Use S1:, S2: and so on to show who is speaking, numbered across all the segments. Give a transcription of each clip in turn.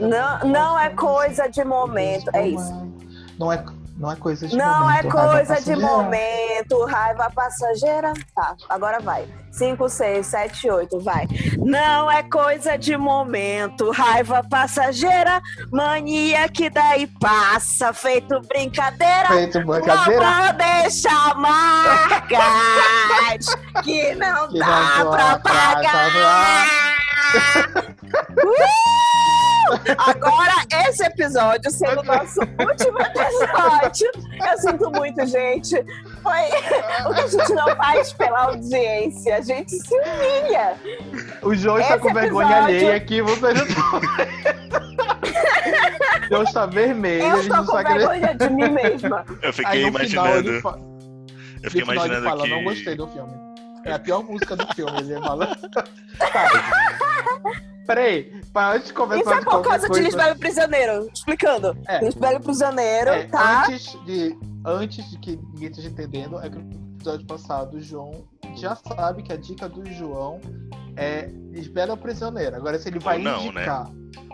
S1: Não, não é coisa de momento. É isso.
S2: Não é, não é coisa de
S1: Não
S2: momento.
S1: é
S2: raiva
S1: coisa de momento, raiva passageira. Tá, agora vai. 5, 6, 7, 8, vai. Não é coisa de momento, raiva passageira, mania que daí passa, feito brincadeira.
S2: Feito brincadeira.
S1: Pra deixar marcas que não
S2: Que
S1: dá
S2: não
S1: pra
S2: dá pra
S1: pagar. Agora, esse episódio sendo o nosso último episódio. Eu sinto muito, gente. Foi o que a gente não faz pela audiência. A gente se humilha.
S2: O João está com vergonha
S1: episódio-
S2: alheia aqui, vocês não estão. O João está vermelho,
S1: Eu
S2: não
S1: com vergonha de mim mesma.
S3: Eu
S2: Aí
S3: fiquei
S2: no final
S3: imaginando.
S2: fa...
S3: Eu
S2: no
S3: fiquei
S2: final
S3: imaginando
S2: fala,
S3: que.
S2: não gostei do filme. É a pior música do filme, ele fala. Tá. Peraí, pra antes de começar
S1: Isso é
S2: de
S1: por
S2: qualquer
S1: causa de
S2: coisa-
S1: Lisbelo Prisioneiro. Explicando.
S2: É.
S1: Lisbelo Prisioneiro,
S2: É,
S1: tá?
S2: antes, de, antes de que ninguém esteja entendendo, é que no episódio passado o João já sabe que a dica do João é Lisbela Prisioneira. Agora, se ele vai
S3: Ou não, né?
S2: indicar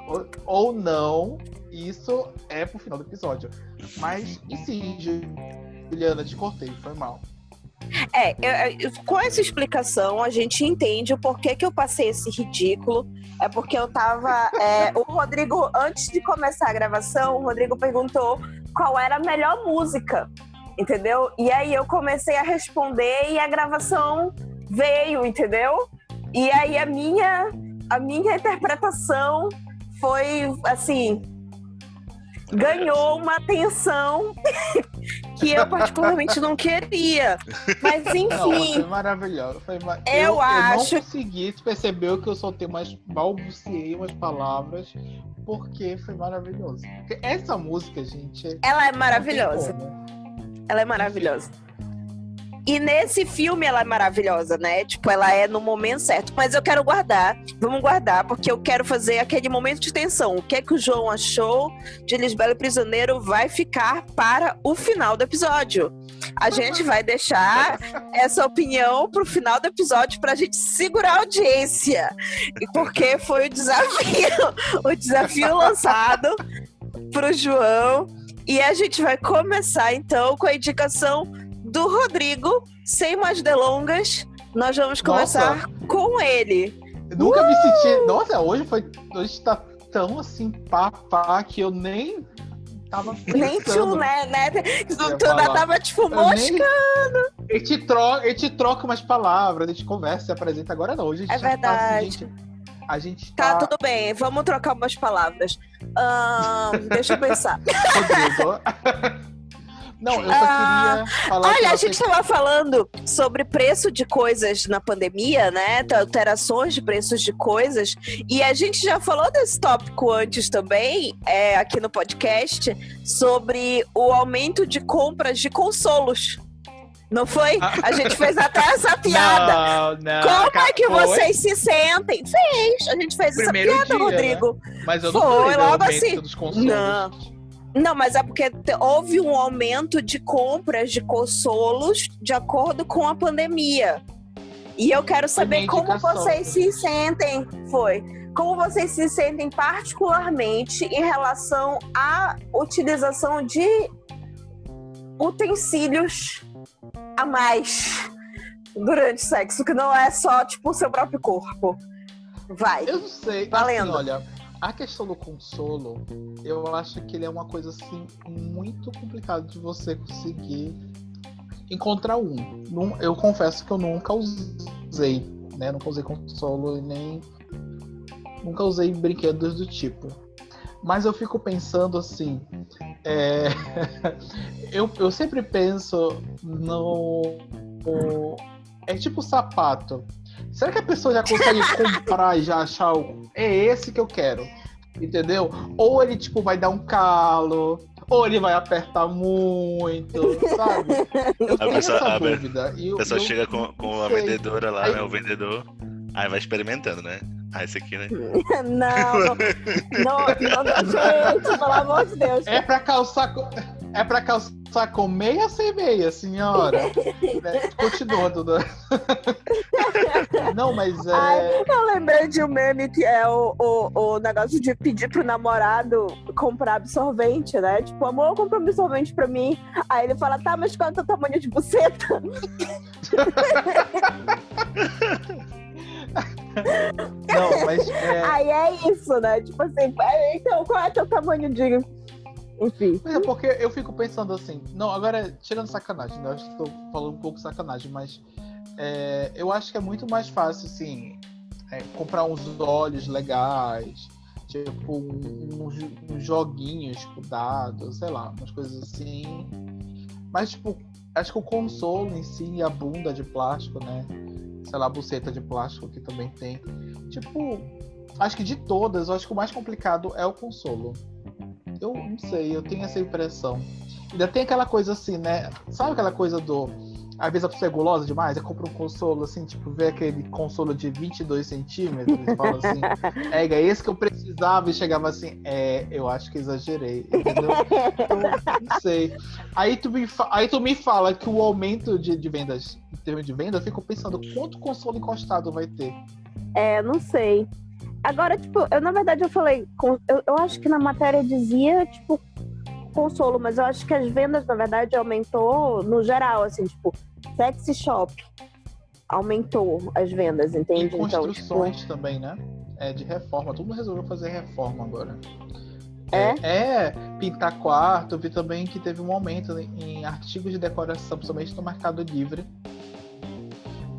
S2: ou, ou não, isso é pro final do episódio. Mas, e se, Juliana, te cortei, foi mal.
S1: É, eu- eu- com essa explicação, a gente entende o porquê que eu passei esse ridículo. É porque eu tava. é, o Rodrigo, antes de começar a gravação, o Rodrigo perguntou qual era a melhor música. Entendeu? E aí eu comecei a responder e a gravação veio, entendeu? E aí a minha, a minha interpretação foi assim. Ganhou uma atenção que eu particularmente não queria. Mas
S2: Não,
S1: enfim.
S2: foi maravilhoso. Foi ma-
S1: Eu acho-
S2: Eu não consegui perceber que eu soltei umas. balbuciei umas palavras. Porque foi maravilhoso. Porque essa música, gente.
S1: Ela é
S2: não
S1: maravilhosa.
S2: tem como.
S1: Ela é maravilhosa. E nesse filme ela é maravilhosa, né? Tipo, ela é no momento certo. Mas eu quero guardar, vamos guardar, porque eu quero fazer aquele momento de tensão. O que é que o João achou de Lisbelo Prisioneiro vai ficar para o final do episódio. A gente vai deixar essa opinião pro final do episódio pra gente segurar a audiência. E porque foi o desafio, o desafio lançado pro João. E a gente vai começar então com a indicação do Rodrigo. Sem mais delongas, nós vamos começar com ele.
S2: Eu nunca me senti. Nossa, hoje foi. Hoje tá tão assim, pá, pá, que eu nem tava
S1: Nem tu,
S2: pensando.
S1: né? né? Tu, tu ainda tava tipo
S2: Eu
S1: mosca.
S2: nem... Gente, troca, a gente troca umas palavras, a gente conversa, se apresenta. Agora não, hoje a gente
S1: É
S2: já tá assim,
S1: verdade.
S2: gente, a gente
S1: Tá,
S2: tá.
S1: tudo bem, vamos trocar umas palavras. Deixa eu pensar.
S2: Rodrigo. Não, eu só
S1: Ah,
S2: queria falar
S1: Olha,
S2: pra
S1: a gente estava falando sobre preço de coisas na pandemia, né? Alterações de preços de coisas. E a gente já falou desse tópico antes também, é, aqui no podcast, sobre o aumento de compras de consolos. Não foi? A gente fez até essa piada.
S2: Não, não.
S1: Como
S2: cara,
S1: é que vocês se sentem? Fez. A gente fez
S2: Primeiro
S1: essa piada,
S2: dia,
S1: Rodrigo.
S2: Mas eu não
S1: Foi,
S2: falei do
S1: logo assim.
S2: dos consoles.
S1: Não. Não, mas é porque houve um aumento de compras de consolos de acordo com a pandemia. E eu quero saber como vocês se sentem. Foi. Como vocês se sentem particularmente em relação à utilização de utensílios a mais durante o sexo, que não é só, tipo, o seu próprio corpo. Vai.
S2: Eu não sei.
S1: Valendo.
S2: Assim, olha, a questão do consolo, eu acho que ele é uma coisa assim muito complicada de você conseguir encontrar um. Eu confesso que eu nunca usei, né? Nunca usei consolo e nem nunca usei brinquedos do tipo. Mas eu fico pensando assim, é, eu, eu sempre penso no, no- é tipo sapato. Será que a pessoa já consegue comprar e já achar o. É esse que eu quero. Entendeu? Ou ele, tipo, vai dar um calo, ou ele vai apertar muito, sabe? Eu tenho
S3: pessoa-
S2: essa
S3: a
S2: dúvida. E
S3: A pessoa
S2: eu-
S3: chega com, com a vendedora lá,
S2: Aí-
S3: né? O vendedor. Aí vai experimentando, né? Ah, esse aqui, né?
S1: Não, não, não, não, gente, pelo amor de Deus.
S2: É pra calçar. É pra calçar com meia sem meia, senhora. Né? Continua, Duda. Não, mas é.
S1: Ai, eu lembrei de um meme que é o, o, o negócio de pedir pro namorado comprar absorvente, né? Tipo, amor, compra um absorvente pra mim. Aí ele fala, tá, mas qual é o teu tamanho de buceta?
S2: Não, mas. É...
S1: Aí é isso, né? Tipo assim, é, então qual é o teu tamanho de. Enfim.
S2: Mas é porque eu fico pensando assim. Não, agora, tirando sacanagem, né? Eu acho que tô falando um pouco sacanagem, mas. É, eu acho que é muito mais fácil, assim, é, comprar uns olhos legais, tipo, uns, uns joguinhos, tipo, dados, sei lá, umas coisas assim. Mas, tipo, acho que o console em si e a bunda de plástico, né? Sei lá, a buceta de plástico que também tem. Tipo, acho que de todas, eu acho que o mais complicado é o consolo. Eu não sei, eu tenho essa impressão. Ainda tem aquela coisa assim, né? Sabe aquela coisa do às vezes a pessoa é gulosa demais, eu compro um consolo assim, tipo, vê aquele consolo de 22 centímetros e fala assim, é, é esse que eu precisava e chegava assim, é, eu acho que exagerei, entendeu? Não sei. Aí tu me, aí tu me fala que o aumento de, de vendas, em termos de venda, eu fico pensando quanto consolo encostado vai ter.
S1: É, não sei. Agora, tipo, eu na verdade eu falei, eu, eu acho que na matéria dizia, tipo, consolo, mas eu acho que as vendas, na verdade, aumentou no geral, assim, tipo, sexy shop aumentou as vendas, entende?
S2: E construções então, tipo... também, né? É de reforma. Todo mundo resolveu fazer reforma agora.
S1: É?
S2: é? É, pintar quarto. Vi também que teve um aumento em artigos de decoração, principalmente no Mercado Livre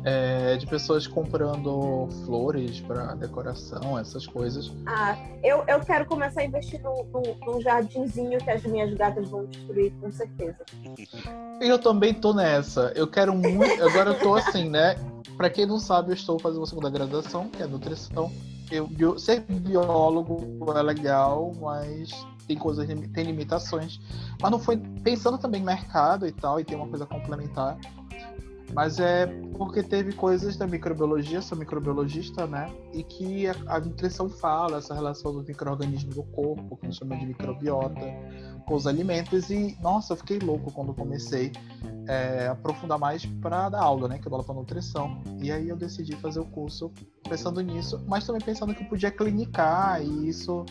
S2: é, de pessoas comprando flores para decoração, essas coisas.
S1: Ah, eu, eu quero começar a investir num, num, jardinzinho que as minhas gatas vão destruir, com certeza.
S2: Eu também tô nessa. Eu quero muito. Agora eu tô assim, né? Para quem não sabe, eu estou fazendo uma segunda graduação, que é nutrição. Eu, eu ser biólogo é legal, mas tem coisas, tem limitações. Mas não foi pensando também em mercado e tal, e tem uma coisa complementar. Mas é porque teve coisas da microbiologia, sou microbiologista, né? E que a, a nutrição fala essa relação dos micro-organismos do corpo, que a gente chama de microbiota, com os alimentos. E, nossa, eu fiquei louco quando comecei é, aprofundar mais para dar aula, né? Que eu dou aula para nutrição. E aí eu decidi fazer o curso pensando nisso, mas também pensando que eu podia clinicar e isso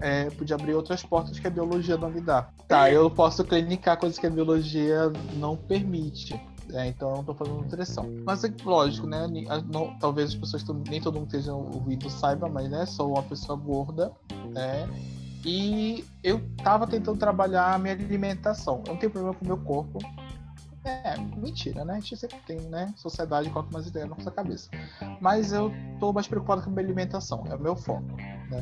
S2: é, podia abrir outras portas que a biologia não me dá. Tá, eu posso clinicar coisas que a biologia não permite. É, então eu não tô fazendo nutrição. Mas é lógico, né? Não, talvez as pessoas, nem todo mundo esteja ouvindo saiba, mas né, sou uma pessoa gorda, né? E eu tava tentando trabalhar a minha alimentação. Eu não tenho problema com o meu corpo. É, mentira, né? A gente sempre tem, né? Sociedade coloca umas ideias na nossa cabeça. Mas eu tô mais preocupado com a minha alimentação, é o meu foco, né?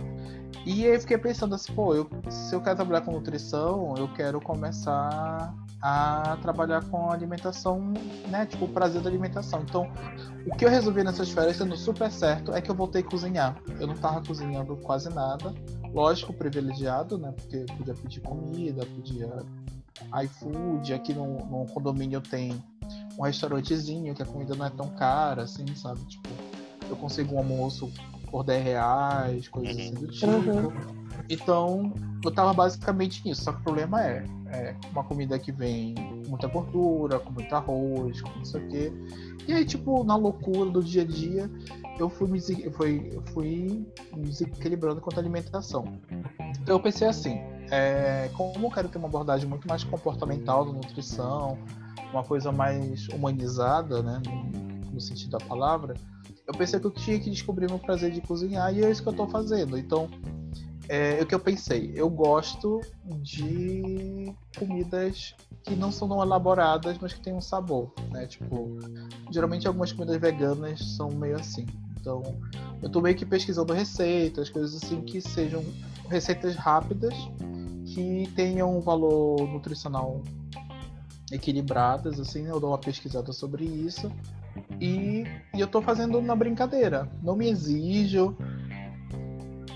S2: E eu fiquei pensando assim, pô, eu, se eu quero trabalhar com nutrição, eu quero começar a trabalhar com alimentação, né? Tipo, o prazer da alimentação. Então, o que eu resolvi nessas férias, dando super certo, é que eu voltei a cozinhar. Eu não tava cozinhando quase nada. Lógico, privilegiado, né? Porque podia pedir comida, podia iFood. Aqui no, no condomínio tem um restaurantezinho que a comida não é tão cara, assim, sabe? Tipo, eu consigo um almoço por 10 reais, coisas assim do tipo. Uhum. Então, eu tava basicamente nisso. Só que o problema é, é uma comida que vem com muita gordura, com muito arroz, com não sei o quê. E aí, tipo, na loucura do dia a dia, eu fui me, fui, fui me desequilibrando quanto à alimentação. Então eu pensei assim, é, como eu quero ter uma abordagem muito mais comportamental da nutrição, uma coisa mais humanizada, né, no, no sentido da palavra, eu pensei que eu tinha que descobrir meu prazer de cozinhar e é isso que eu estou fazendo. Então, é o que eu pensei. Eu gosto de comidas que não são tão elaboradas, mas que têm um sabor, né? Tipo, geralmente algumas comidas veganas são meio assim. Então, eu tô meio que pesquisando receitas, coisas assim que sejam receitas rápidas, que tenham um valor nutricional equilibradas, assim, eu dou uma pesquisada sobre isso. E, e eu tô fazendo na brincadeira. Não me exijo,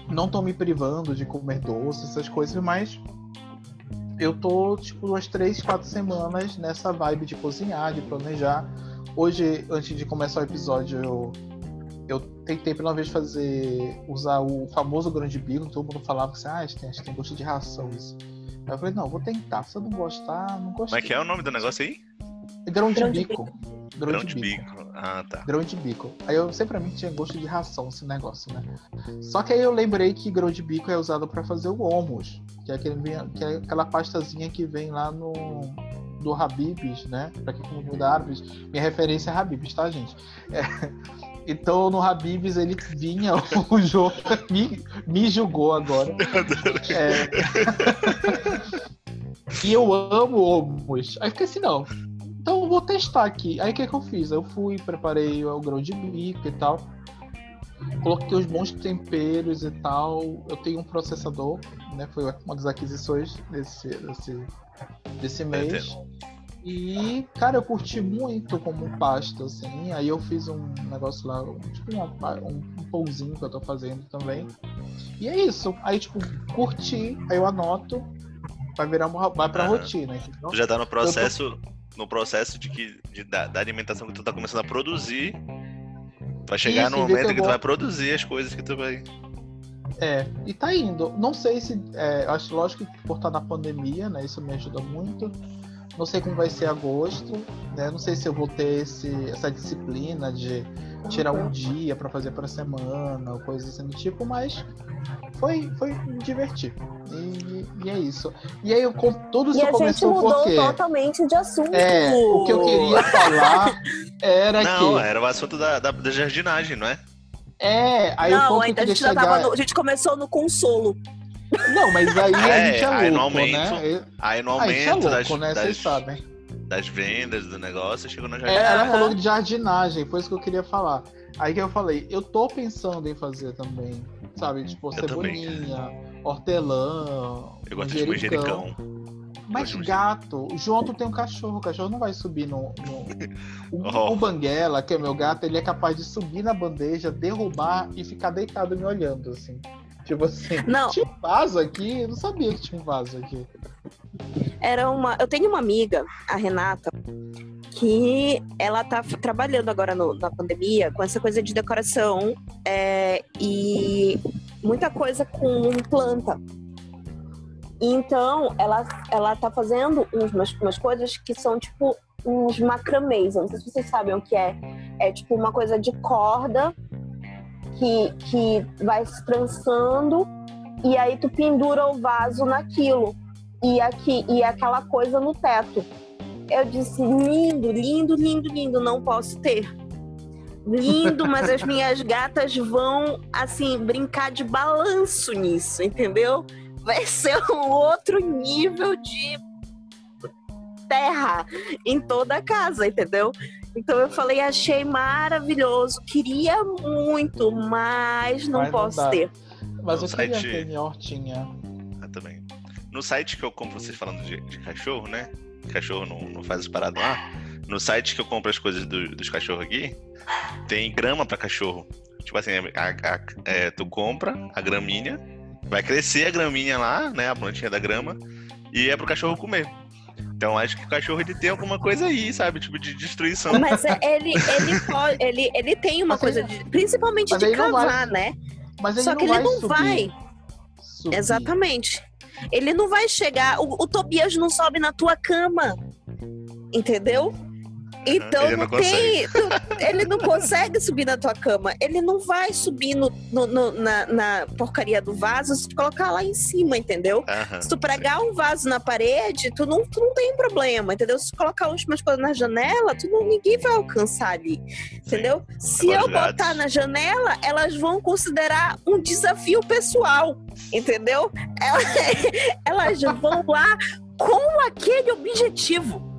S2: não tô me privando de comer doce, essas coisas, mas eu tô, tipo, umas três, quatro semanas nessa vibe de cozinhar, de planejar. Hoje, antes de começar o episódio, eu, eu tentei pela vez fazer, usar o famoso grande bico, todo mundo falava assim, ah, acho que tem, acho que tem gosto de ração isso. Aí eu falei, não, vou tentar. Se eu não gostar, não gostei.
S3: Como é que é o nome do negócio aí?
S2: Grão de bico.
S3: Grão de bico. Ah, tá.
S2: Grão de bico. Aí eu sempre mim tinha gosto de ração esse negócio, né? Só que aí eu lembrei que grão de bico é usado pra fazer o hummus, que é, aquele, que é aquela pastazinha que vem lá no do Habibs, né? Pra quem comida árabes, minha referência é Habibs, tá, gente? É, Então no Habibs ele vinha, o João me, me julgou agora. É. e eu amo hummus. Aí fiquei assim, não. Então eu vou testar aqui. Aí o que, que eu fiz? Eu fui, preparei o grão de bico e tal. Coloquei os bons temperos e tal. Eu tenho um processador, né? Foi uma das aquisições desse, desse, desse mês. E, cara, eu curti muito como pasta, assim. Aí eu fiz um negócio lá, tipo um, um pãozinho que eu tô fazendo também. E é isso. Aí, tipo, curti, aí eu anoto, vai virar uma, vai pra
S3: Aham.
S2: rotina. Entendeu?
S3: Tu já tá no processo, no processo de que de, da, da alimentação que tu tá começando a produzir. Vai chegar
S2: Isso,
S3: no momento
S2: que
S3: tu vai produzir as coisas que tu vai.
S2: É, e tá indo. Não sei se. É, acho lógico que por estar na pandemia, né? Isso me ajuda muito. Não sei como vai ser agosto, né? Não sei se eu vou ter esse, essa disciplina de tirar um dia pra fazer pra semana, ou coisa assim do tipo, mas foi, foi me divertir. E, e é isso. E aí eu, com- tudo
S1: E
S2: isso
S1: a gente
S2: começou
S1: mudou
S2: porque.
S1: totalmente de assunto.
S2: É, o que eu queria falar era
S3: Não,
S2: que.
S3: era o assunto da, da, da jardinagem, não é?
S2: É, aí o
S1: Não,
S2: ponto eu
S1: ainda a gente já tava
S2: chegar.
S1: no- A gente começou no consolo.
S2: Não, mas aí a
S3: É,
S2: gente é
S3: aí no
S2: louco,
S3: aumento,
S2: né?
S3: Aí no
S2: Ah, é
S3: aumento
S2: louco,
S3: das,
S2: né?
S3: das,
S2: Vocês sabem.
S3: das vendas do negócio, chegou na
S2: É,
S3: jardinagem.
S2: ela
S1: Aham.
S2: falou de jardinagem, foi isso que eu queria falar. Aí que eu falei, eu tô pensando em fazer também, sabe? Tipo,
S3: Eu
S2: cebolinha, hortelã,
S3: Eu gosto de manjericão.
S2: Mas gato, o João tu tem um cachorro, o cachorro não vai subir no. no- O,
S3: Oh.
S2: o Banguela, que é meu gato, ele é capaz de subir na bandeja, derrubar e ficar deitado me olhando, assim. Tipo assim,
S1: Não.
S2: tinha um vaso aqui? Eu não sabia que tinha um vaso aqui.
S1: Era uma. Eu tenho uma amiga, a Renata, que ela tá trabalhando agora no- na pandemia com essa coisa de decoração é, e muita coisa com planta. Então, ela, ela tá fazendo umas, umas coisas que são tipo uns macramês. Não sei se vocês sabem o que é. É tipo uma coisa de corda que, que vai se trançando e aí tu pendura o vaso naquilo e aqui e aquela coisa no teto. Eu disse lindo, lindo, lindo, lindo, não posso ter. Lindo, mas as minhas gatas vão assim brincar de balanço nisso, entendeu? Vai ser um outro nível de terra em toda a casa, entendeu? Então eu falei, achei maravilhoso, queria muito, mas não
S2: Mas não
S1: posso
S2: dá.
S1: ter.
S2: Mas
S3: No
S2: eu queria
S3: site-
S2: ter minha hortinha.
S3: Ah, também. No site que eu compro, vocês falando de, de cachorro, né? Cachorro não, não faz as paradas lá. No site que eu compro as coisas do- dos cachorros aqui, tem grama pra cachorro. Tipo assim, a- a- é, tu compra a graminha, vai crescer a graminha lá, né? A plantinha da grama, e é pro cachorro comer. Então acho que o cachorro ele tem alguma coisa aí, sabe? Tipo de destruição.
S1: Mas é- ele, ele, pode, ele, ele tem uma
S2: Mas
S1: coisa
S2: ele-
S1: de. Principalmente de
S2: não vai
S1: cavar, né?
S2: Mas ele
S1: Só
S2: não
S1: que ele
S2: vai
S1: não
S2: subir.
S1: vai.
S2: subir.
S1: Exatamente. Ele não vai chegar. O, o Tobias não sobe na tua cama. Entendeu? Então
S3: ele
S1: não,
S3: não
S1: tem. tu- ele não consegue subir na tua cama. Ele não vai subir no, no- no- na, na porcaria do vaso se tu colocar lá em cima, entendeu?
S3: Aham,
S1: Se tu pregar um vaso na parede, tu não, tu não tem problema, entendeu? Se tu colocar umas coisas na janela, tu não, ninguém vai alcançar ali, entendeu? Se
S3: Agora
S1: eu
S3: os gatos.
S1: botar na janela, elas vão considerar um desafio pessoal, entendeu? Elas, elas vão lá com aquele objetivo.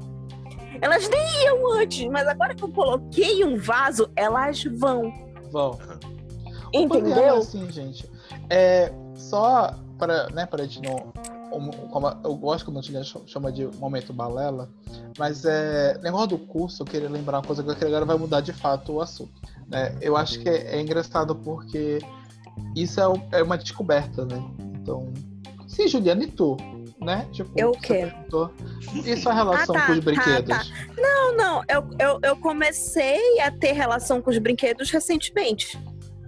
S1: Elas nem iam antes, mas agora que eu coloquei um vaso, elas vão,
S2: Vão. É
S1: entendeu?
S2: assim, gente. É, só para, né, para gente não. como- eu gosto como a gente chama de momento balela, mas é negócio do curso, eu queria lembrar uma coisa que agora vai mudar de fato o assunto. Né? Eu acho que é, é engraçado porque isso é, é uma descoberta, né? Então, sim, Juliana, e tu? Né? Tipo,
S1: Eu o quê?
S2: perguntou. E sua relação
S1: Ah, tá,
S2: com os
S1: tá,
S2: brinquedos?
S1: Não, não, eu, eu, eu comecei a ter relação com os brinquedos recentemente.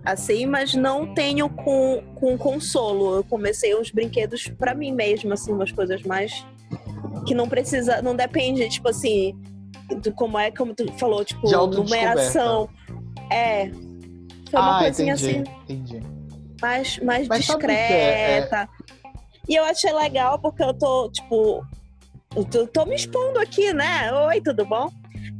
S1: assim, mas não tenho com, com consolo. Eu comecei uns brinquedos para mim mesma, assim, umas coisas mais que não precisa, não depende, tipo assim, do como é, como tu falou, tipo, numeração. É. Foi uma
S2: ah,
S1: coisinha
S2: entendi,
S1: assim,
S2: entendi.
S1: mais, mais
S2: Mas que é?
S1: E eu achei legal porque eu tô, tipo, eu tô, tô me expondo aqui, né? Oi, tudo bom?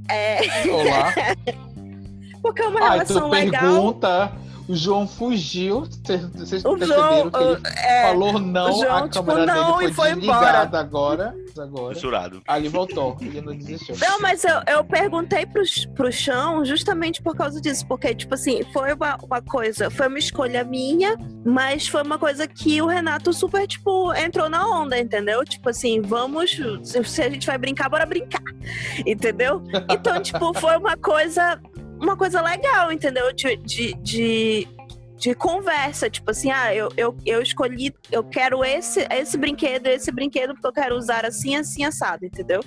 S1: É,
S2: Olá.
S1: porque é uma
S2: Ah,
S1: relação legal.
S2: pergunta, o João fugiu, vocês vocês
S1: O
S2: perceberam
S1: João,
S2: que ele
S1: é,
S2: falou não,
S1: o João,
S2: a
S1: tipo,
S2: câmera
S1: não,
S2: dele
S1: e
S2: foi
S1: foi
S2: desligada agora. agora. Aí voltou, ele não desistiu.
S1: Não, mas eu, eu perguntei pro, pro chão justamente por causa disso. Porque, tipo assim, foi uma, uma coisa, foi uma escolha minha, mas foi uma coisa que o Renato super, tipo, entrou na onda, entendeu? Tipo assim, vamos. Se a gente vai brincar, bora brincar. Entendeu? Então, tipo, foi uma coisa. Uma coisa legal, entendeu? De, de, de, de conversa, tipo assim, ah, eu, eu, eu escolhi, eu quero esse, esse brinquedo, esse brinquedo, porque eu quero usar assim, assim, assado, entendeu?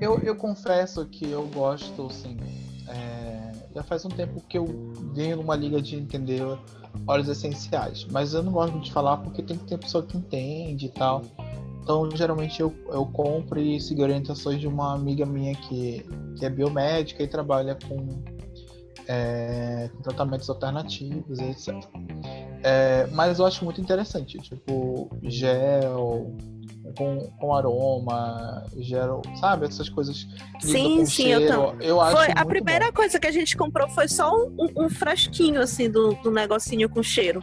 S2: Eu, eu confesso que eu gosto, assim. é, já faz um tempo que eu venho numa liga de entender óleos essenciais. Mas eu não gosto de falar porque tem que ter pessoa que entende e tal. Então, geralmente, eu, eu compro e sigo orientações de uma amiga minha que, que é biomédica e trabalha com, é, com tratamentos alternativos, etc. É, mas eu acho muito interessante, tipo, gel com, com aroma, gel, sabe? Essas coisas. líquido
S1: Sim, sim, eu
S2: cheiro,
S1: também.
S2: eu acho
S1: Foi, a primeira
S2: bom.
S1: coisa que a gente comprou foi só um, um- frasquinho, assim, do, do negocinho com cheiro.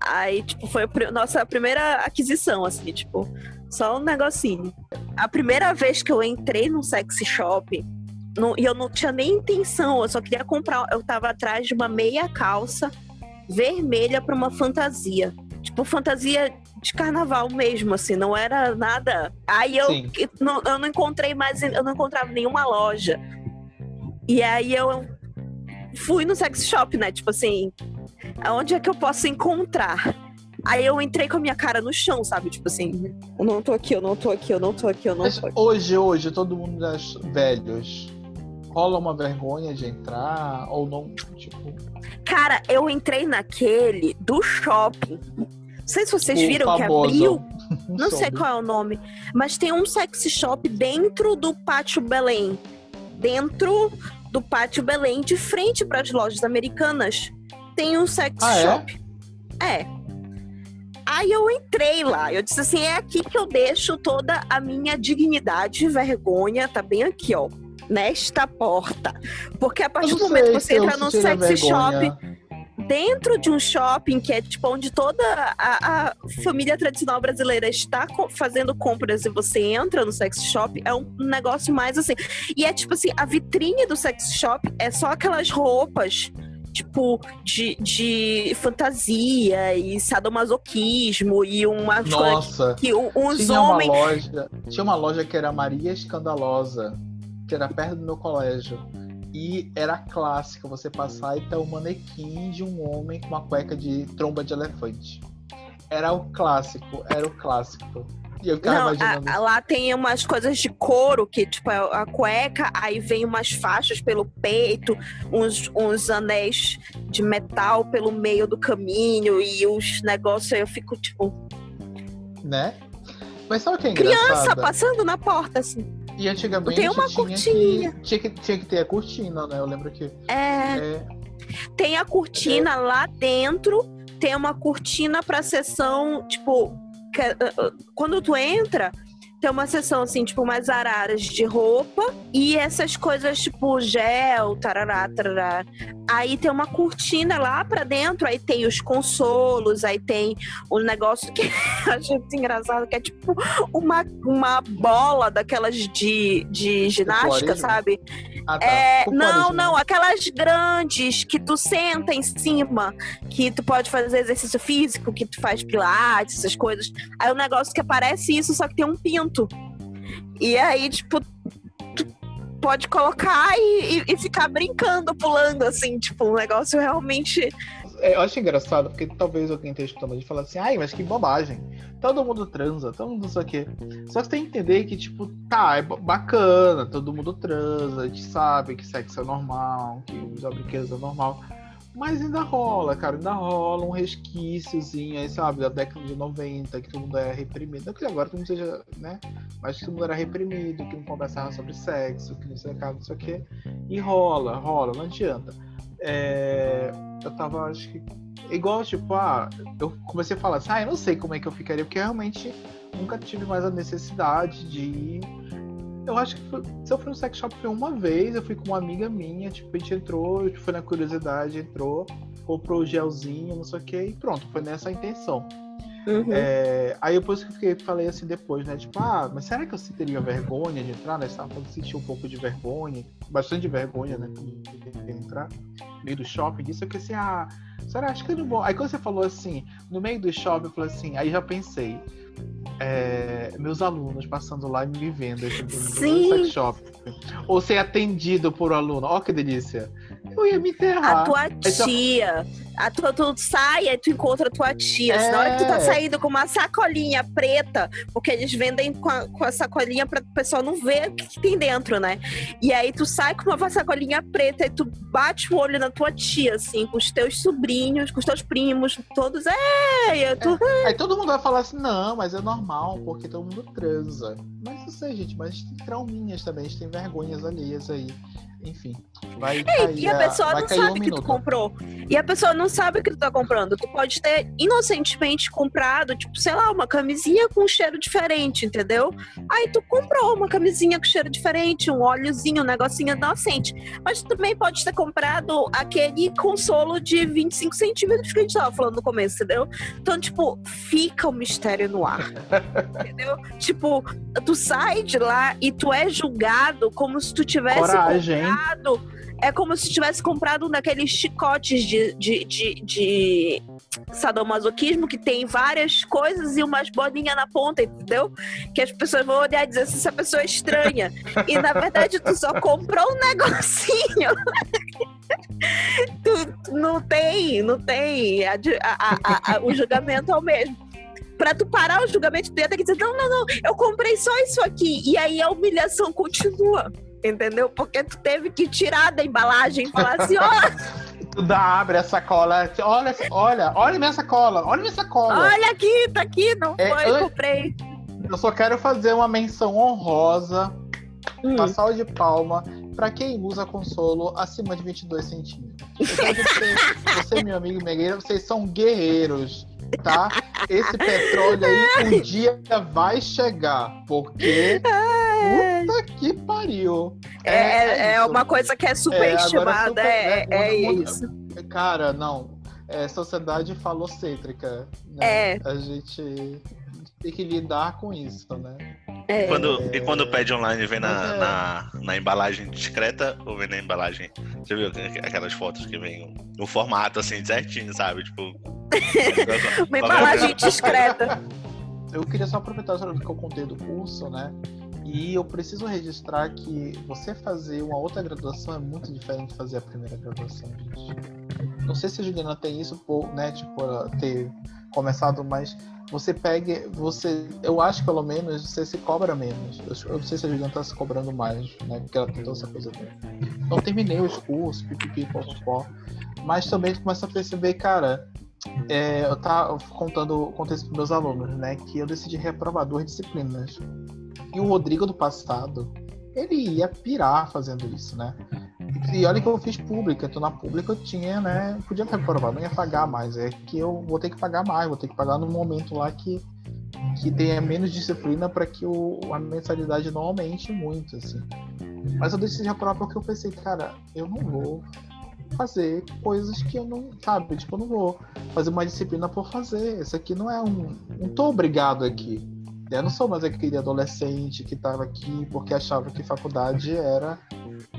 S1: Aí, tipo, foi a nossa primeira aquisição, assim, tipo, só um negocinho. A primeira vez que eu entrei num sexy shop, não- e eu não tinha nem intenção, eu só queria comprar. Eu tava atrás de uma meia calça vermelha pra uma fantasia. Tipo, fantasia de carnaval mesmo, assim, não era nada. Aí eu, não, eu não encontrei mais, eu não encontrava nenhuma loja. E aí eu fui no sex shop, né? Tipo assim, aonde é que eu posso encontrar? Aí eu entrei com a minha cara no chão, sabe? Tipo assim, eu não tô aqui, eu não tô aqui, eu não tô aqui, eu não
S2: Mas
S1: tô aqui.
S2: hoje, hoje, todo mundo das velhos rola uma vergonha de entrar ou não, tipo,
S1: Cara, eu entrei naquele do shopping. Não sei se vocês
S2: o
S1: viram que
S2: famoso.
S1: abriu. Não sei qual é o nome, mas tem um sex shop dentro do Pátio Belém. Dentro do Pátio Belém, de frente para as lojas americanas, tem um sex
S2: Ah, é?
S1: shop. É. Aí eu entrei lá, eu disse assim, é aqui que eu deixo toda a minha dignidade e vergonha, tá bem aqui, ó, nesta porta. Porque a partir do momento que você entra
S2: sentiria
S1: sex shop,
S2: vergonha.
S1: dentro de um shopping que é tipo onde toda a, a família tradicional brasileira está co- fazendo compras e você entra no sex shop, é um negócio mais assim. E é tipo assim, a vitrine do sex shop é só aquelas roupas. Tipo, de, de fantasia e sadomasoquismo e coisas
S2: Nossa,
S1: que o- uns
S2: tinha uma
S1: homens.
S2: loja, tinha uma loja que era Maria Escandalosa, que era perto do meu colégio. E era clássica você passar e ter um manequim de um homem com uma cueca de tromba de elefante. Era o clássico, era o clássico. E eu ficava
S1: Não,
S2: imaginando.
S1: a- lá tem umas coisas de couro, que tipo é a cueca, aí vem umas faixas pelo peito, uns, uns anéis de metal pelo meio do caminho e os negócios aí eu fico tipo,
S2: né? Mas sabe o que é
S1: criança
S2: engraçado?
S1: passando na porta, assim.
S2: E antigamente
S1: Tem uma
S2: tinha,
S1: cortininha.
S2: que, tinha, que, tinha que ter a cortina, né? Eu lembro que.
S1: É,
S2: é,
S1: tem a cortina lá dentro, tem uma cortina pra sessão, tipo, que- uh, uh, quando tu entra, tem uma sessão assim, tipo, mais araras de roupa e essas coisas tipo gel, tarará, tarará. Aí tem uma cortina lá pra dentro, aí tem os consolos, aí tem um negócio que eu acho muito engraçado, que é tipo uma, uma bola daquelas de, de ginástica, sabe?
S2: Ah, tá.
S1: É, não, não, aquelas grandes que tu senta em cima, que tu pode fazer exercício físico, que tu faz pilates, essas coisas. Aí o negócio que aparece isso, só que tem um pinto. E aí, tipo, tu pode colocar e, e- e ficar brincando, pulando, assim, tipo, um negócio realmente.
S2: É, eu acho engraçado, porque talvez alguém esteja escutando a gente falar assim, ai, mas que bobagem. Todo mundo transa, todo mundo não sei o quê. Só que tem que entender que, tipo, tá, é ba- bacana, todo mundo transa, a gente sabe que sexo é normal, que usar brinquedos é normal. Mas ainda rola, cara, ainda rola um resquíciozinho aí, sabe, da década de 90, que todo mundo era reprimido. Não que agora todo mundo seja, né? Mas que todo mundo era reprimido, que não conversava sobre sexo, que não sei o que, não sei o. E rola, rola, não adianta. É, eu tava, acho que. Igual, tipo, ah, eu comecei a falar assim, ah, eu não sei como é que eu ficaria, porque realmente nunca tive mais a necessidade de ir eu acho que foi, se eu fui no sex shop foi uma vez, eu fui com uma amiga minha, tipo, a gente entrou, foi na curiosidade, entrou, comprou o gelzinho, não sei o que, e pronto, foi nessa intenção. Uhum. É, aí depois que eu fiquei, falei assim depois, né? Tipo, ah, mas será que eu teria vergonha de entrar? Né? Estava falando sentir um pouco de vergonha, bastante vergonha, né? De entrar no meio do shopping. Disse eu que assim, ah, será? Acho que eu não vou. Aí quando você falou assim, no meio do shopping, eu falei assim, aí já pensei é, meus alunos passando lá e me vendo no sex shop. Ou ser atendido por um aluno. Ó, que delícia. Eu ia me enterrar.
S1: A tua tia. A tua, tu sai e tu encontra a tua tia. É... Na hora que tu tá saindo com uma sacolinha preta, porque eles vendem com a, com a sacolinha pra o pessoal não ver o que, que, tem dentro, né? E aí tu sai com uma sacolinha preta e tu bate o olho na tua tia, assim, com os teus sobrinhos, com os teus primos, todos. É, tu...
S2: é. Aí todo mundo vai falar assim, não, mas é normal, porque todo mundo transa. Mas não sei, gente, mas a gente tem trauminhas também, a gente tem vergonhas alheias aí enfim. Vai cair,
S1: e a pessoa não sabe um que minuto. tu comprou. E a pessoa não sabe o que tu tá comprando. Tu pode ter inocentemente comprado, tipo, sei lá, uma camisinha com cheiro diferente, entendeu? Aí tu comprou uma camisinha com cheiro diferente, um óleozinho, um negocinho inocente. Mas tu também pode ter comprado aquele consolo de 25 centímetros que a gente tava falando no começo, entendeu? Então, tipo, fica o mistério no ar. entendeu? Tipo, tu sai de lá e tu é julgado como se tu tivesse
S2: Coragem.
S1: Comprado é como se tivesse comprado um daqueles chicotes de, de, de, de sadomasoquismo que tem várias coisas e umas bolinhas na ponta, entendeu? Que as pessoas vão olhar e dizer se essa pessoa é estranha. E na verdade tu só comprou um negocinho. tu, não tem, não tem. A, a, a, o julgamento é o mesmo para tu parar o julgamento, ter que dizer: não, não, não, eu comprei só isso aqui. E aí a humilhação continua entendeu? Porque tu teve que tirar da embalagem e falar assim, ó.
S2: tu dá, abre a sacola, olha, olha, olha minha sacola, olha minha sacola.
S1: Olha aqui, tá aqui, não é, foi, eu, comprei.
S2: Eu só quero fazer uma menção honrosa, hum. uma salva de palma, para quem usa consolo acima de 22 centímetros. Você, você, meu amigo Megueira, vocês são guerreiros, tá? Esse petróleo aí um dia vai chegar, porque Puta que pariu.
S1: É, é, é, é uma coisa que é superestimada, é, super, é, é, isso.
S2: Cara, não. É sociedade falocêntrica. Né? É. A gente tem que lidar com isso, né?
S3: É. Quando, E quando pede online, vem na, é. na, na, embalagem discreta ou vem na embalagem. Você viu aquelas fotos que vem no formato assim, certinho, sabe? Tipo.
S1: Uma embalagem discreta.
S2: Eu queria só aproveitar o que eu contei do curso, né? E eu preciso registrar que você fazer uma outra graduação é muito diferente de fazer a primeira graduação, gente. Não sei se a Juliana tem isso, né? Tipo, ter começado, mas você pega, você, eu acho pelo menos você se cobra menos. Eu, eu não sei se a Juliana tá se cobrando mais, né? Porque ela tentou essa coisa toda. Então terminei os cursos, pipipi, popopó, mas também começa a perceber, cara, é, eu tava contando, contei isso para meus alunos, né? Que eu decidi reprovar duas disciplinas. E o Rodrigo do passado, ele ia pirar fazendo isso, né? E olha que eu fiz pública, então na pública eu tinha, né? Podia reprovar, não ia pagar mais. É que eu vou ter que pagar mais, vou ter que pagar no momento lá que, que tenha menos disciplina para que o, a mensalidade não aumente muito, assim. Mas eu decidi reprovar porque eu pensei, cara, eu não vou fazer coisas que eu não, sabe? Tipo, eu não vou fazer uma disciplina por fazer. Isso aqui não é um. Não tô obrigado aqui. Eu não sou mais aquele adolescente que estava aqui porque achava que faculdade era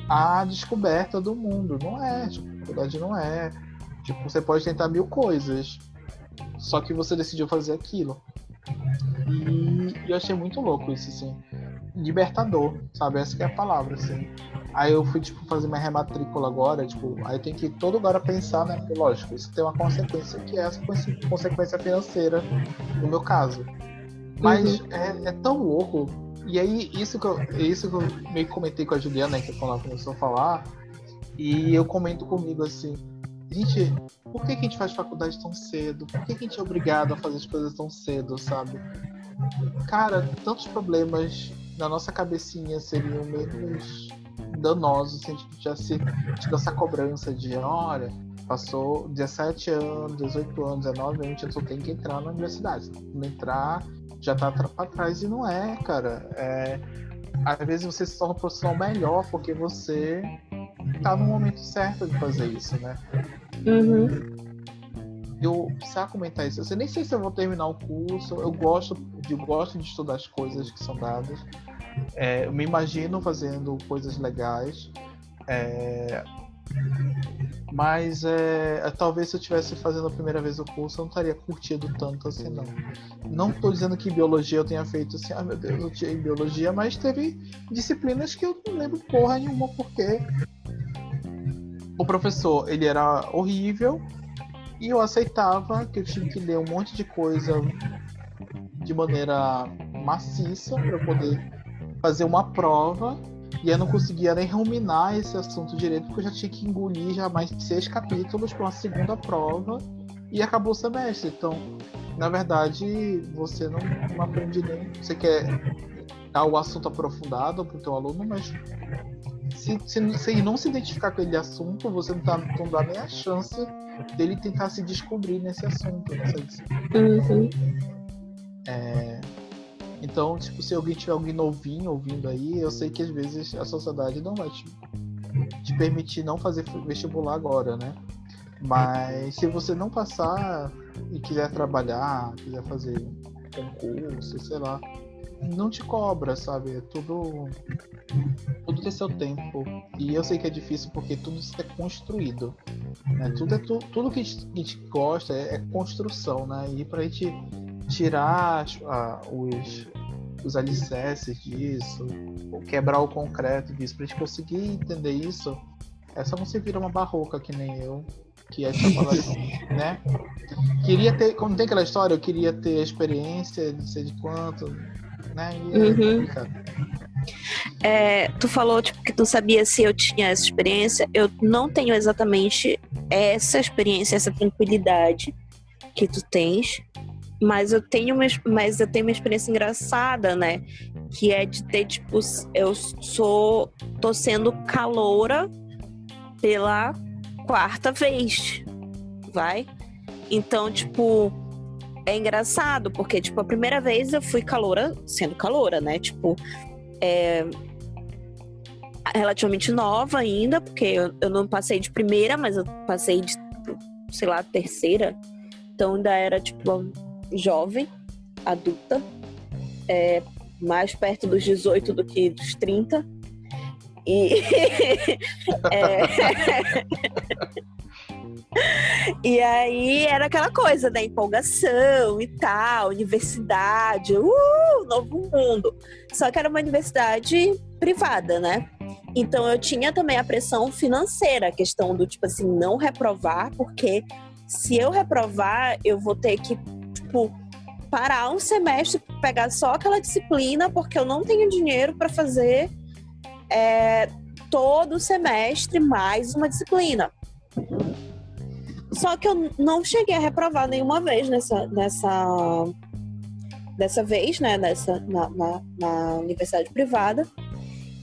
S2: a descoberta do mundo. Não é, tipo, faculdade não é. Tipo, você pode tentar mil coisas, só que você decidiu fazer aquilo. E, e eu achei muito louco isso, assim. Libertador, sabe? Essa é a palavra, assim. Aí eu fui, tipo, fazer minha rematrícula agora, tipo, aí eu tenho que todo agora pensar, né? Porque, lógico, isso tem uma consequência que é essa consequência financeira, no meu caso. Mas uhum. é, é, tão louco. E aí, isso que, eu, isso que eu meio que comentei com a Juliana, né, que quando ela começou a falar, e eu comento comigo assim. gente, por que, que a gente faz faculdade tão cedo? Por que, que a gente é obrigado a fazer as coisas tão cedo, sabe? Cara, tantos problemas na nossa cabecinha seriam menos danosos se a gente já se tiver essa cobrança de olha, passou 17 anos, 18 anos, 19 anos, a gente só tem que entrar na universidade. Não entrar, já tá pra trás e não é, cara. É, às vezes você se torna um profissional melhor porque você tá no momento certo de fazer isso, né?
S1: Uhum.
S2: Eu precisava comentar isso. Eu nem sei se eu vou terminar o curso. Eu gosto de, eu gosto de estudar as coisas que são dadas. É, eu me imagino fazendo coisas legais. É, mas é, talvez se eu estivesse fazendo a primeira vez o curso, eu não estaria curtindo tanto assim, não. Não estou dizendo que biologia eu tenha feito assim, ah meu Deus, eu tinha em biologia, mas teve disciplinas que eu não lembro porra nenhuma, porque o professor ele era horrível e eu aceitava que eu tinha que ler um monte de coisa de maneira maciça para poder fazer uma prova e eu não conseguia nem ruminar esse assunto direito, porque eu já tinha que engolir já mais seis capítulos para uma segunda prova e acabou o semestre. Então, na verdade, você não, não aprende nem. Você quer dar o assunto aprofundado para o teu aluno, mas se, se, se ele não se identificar com aquele assunto, você não, tá, não dá nem a chance dele tentar se descobrir nesse assunto. Nessa
S1: Uhum.
S2: É, então, tipo, se alguém tiver alguém novinho ouvindo aí, eu sei que às vezes a sociedade não vai te, te permitir não fazer vestibular agora, né? Mas se você não passar e quiser trabalhar, quiser fazer concurso, sei lá, não te cobra, sabe? É tudo. Tudo tem seu tempo. E eu sei que é difícil porque tudo isso é construído. Né? Tudo, é tu, tudo que a gente, gosta é, é construção, né? E pra gente tirar ah, os, os alicerces disso, ou quebrar o concreto disso, pra gente conseguir entender isso, é só você virar uma barroca que nem eu, que é né? Queria ter, como tem aquela história, eu queria ter a experiência de sei de quanto, né? E é
S1: Uhum. É, tu falou tipo, que tu sabia se eu tinha essa experiência. Eu não tenho exatamente essa experiência, essa tranquilidade que tu tens. Mas eu tenho uma, mas eu tenho uma experiência engraçada, né? Que é de ter, tipo, eu sou. tô sendo caloura pela quarta vez. Vai? Então, tipo, é engraçado, porque, tipo, a primeira vez eu fui caloura sendo caloura, né? Tipo, é, relativamente nova ainda, porque eu, eu não passei de primeira, mas eu passei de, sei lá, terceira. Então ainda era, tipo, jovem, adulta, é, mais perto dos 18 do que dos 30. E, é, e aí era aquela coisa da empolgação e tal, universidade, uh, novo mundo. Só que era uma universidade privada, né? Então eu tinha também a pressão financeira, a questão do tipo assim, não reprovar, porque se eu reprovar, eu vou ter que, tipo, parar um semestre, pegar só aquela disciplina, porque eu não tenho dinheiro para fazer é, todo o semestre mais uma disciplina. Só que eu não cheguei a reprovar nenhuma vez nessa, nessa, dessa vez, né? Nessa, na, na, na universidade privada.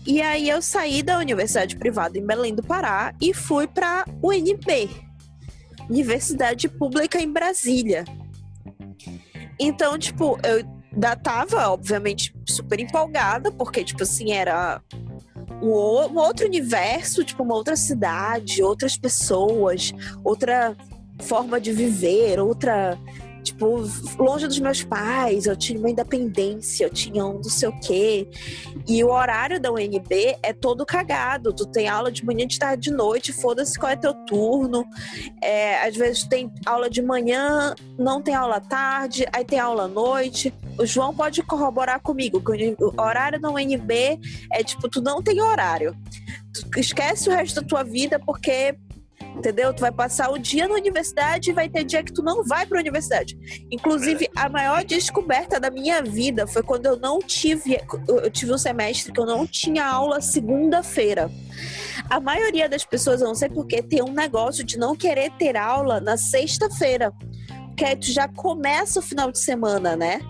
S1: E aí eu saí da universidade privada em Belém do Pará e fui para UNB, Universidade Pública em Brasília. Então, tipo, eu ainda tava, obviamente, super empolgada, porque, tipo assim, era um outro universo, tipo, uma outra cidade, outras pessoas, outra forma de viver, outra. Tipo, longe dos meus pais, eu tinha uma independência, eu tinha um não sei o quê. E o horário da UNB é todo cagado. Tu tem aula de manhã, de tarde, de noite, foda-se qual é teu turno. É, às vezes tem aula de manhã, não tem aula tarde, aí tem aula à noite. O João pode corroborar comigo que o horário da UNB é tipo, tu não tem horário. Tu esquece o resto da tua vida porque Entendeu? Tu vai passar o dia na universidade e vai ter dia que tu não vai para a universidade. Inclusive, a maior descoberta da minha vida foi quando eu não tive. Eu tive um semestre que eu não tinha aula segunda-feira. A maioria das pessoas, eu não sei porquê, tem um negócio de não querer ter aula na sexta-feira. Porque aí tu já começa o final de semana, né?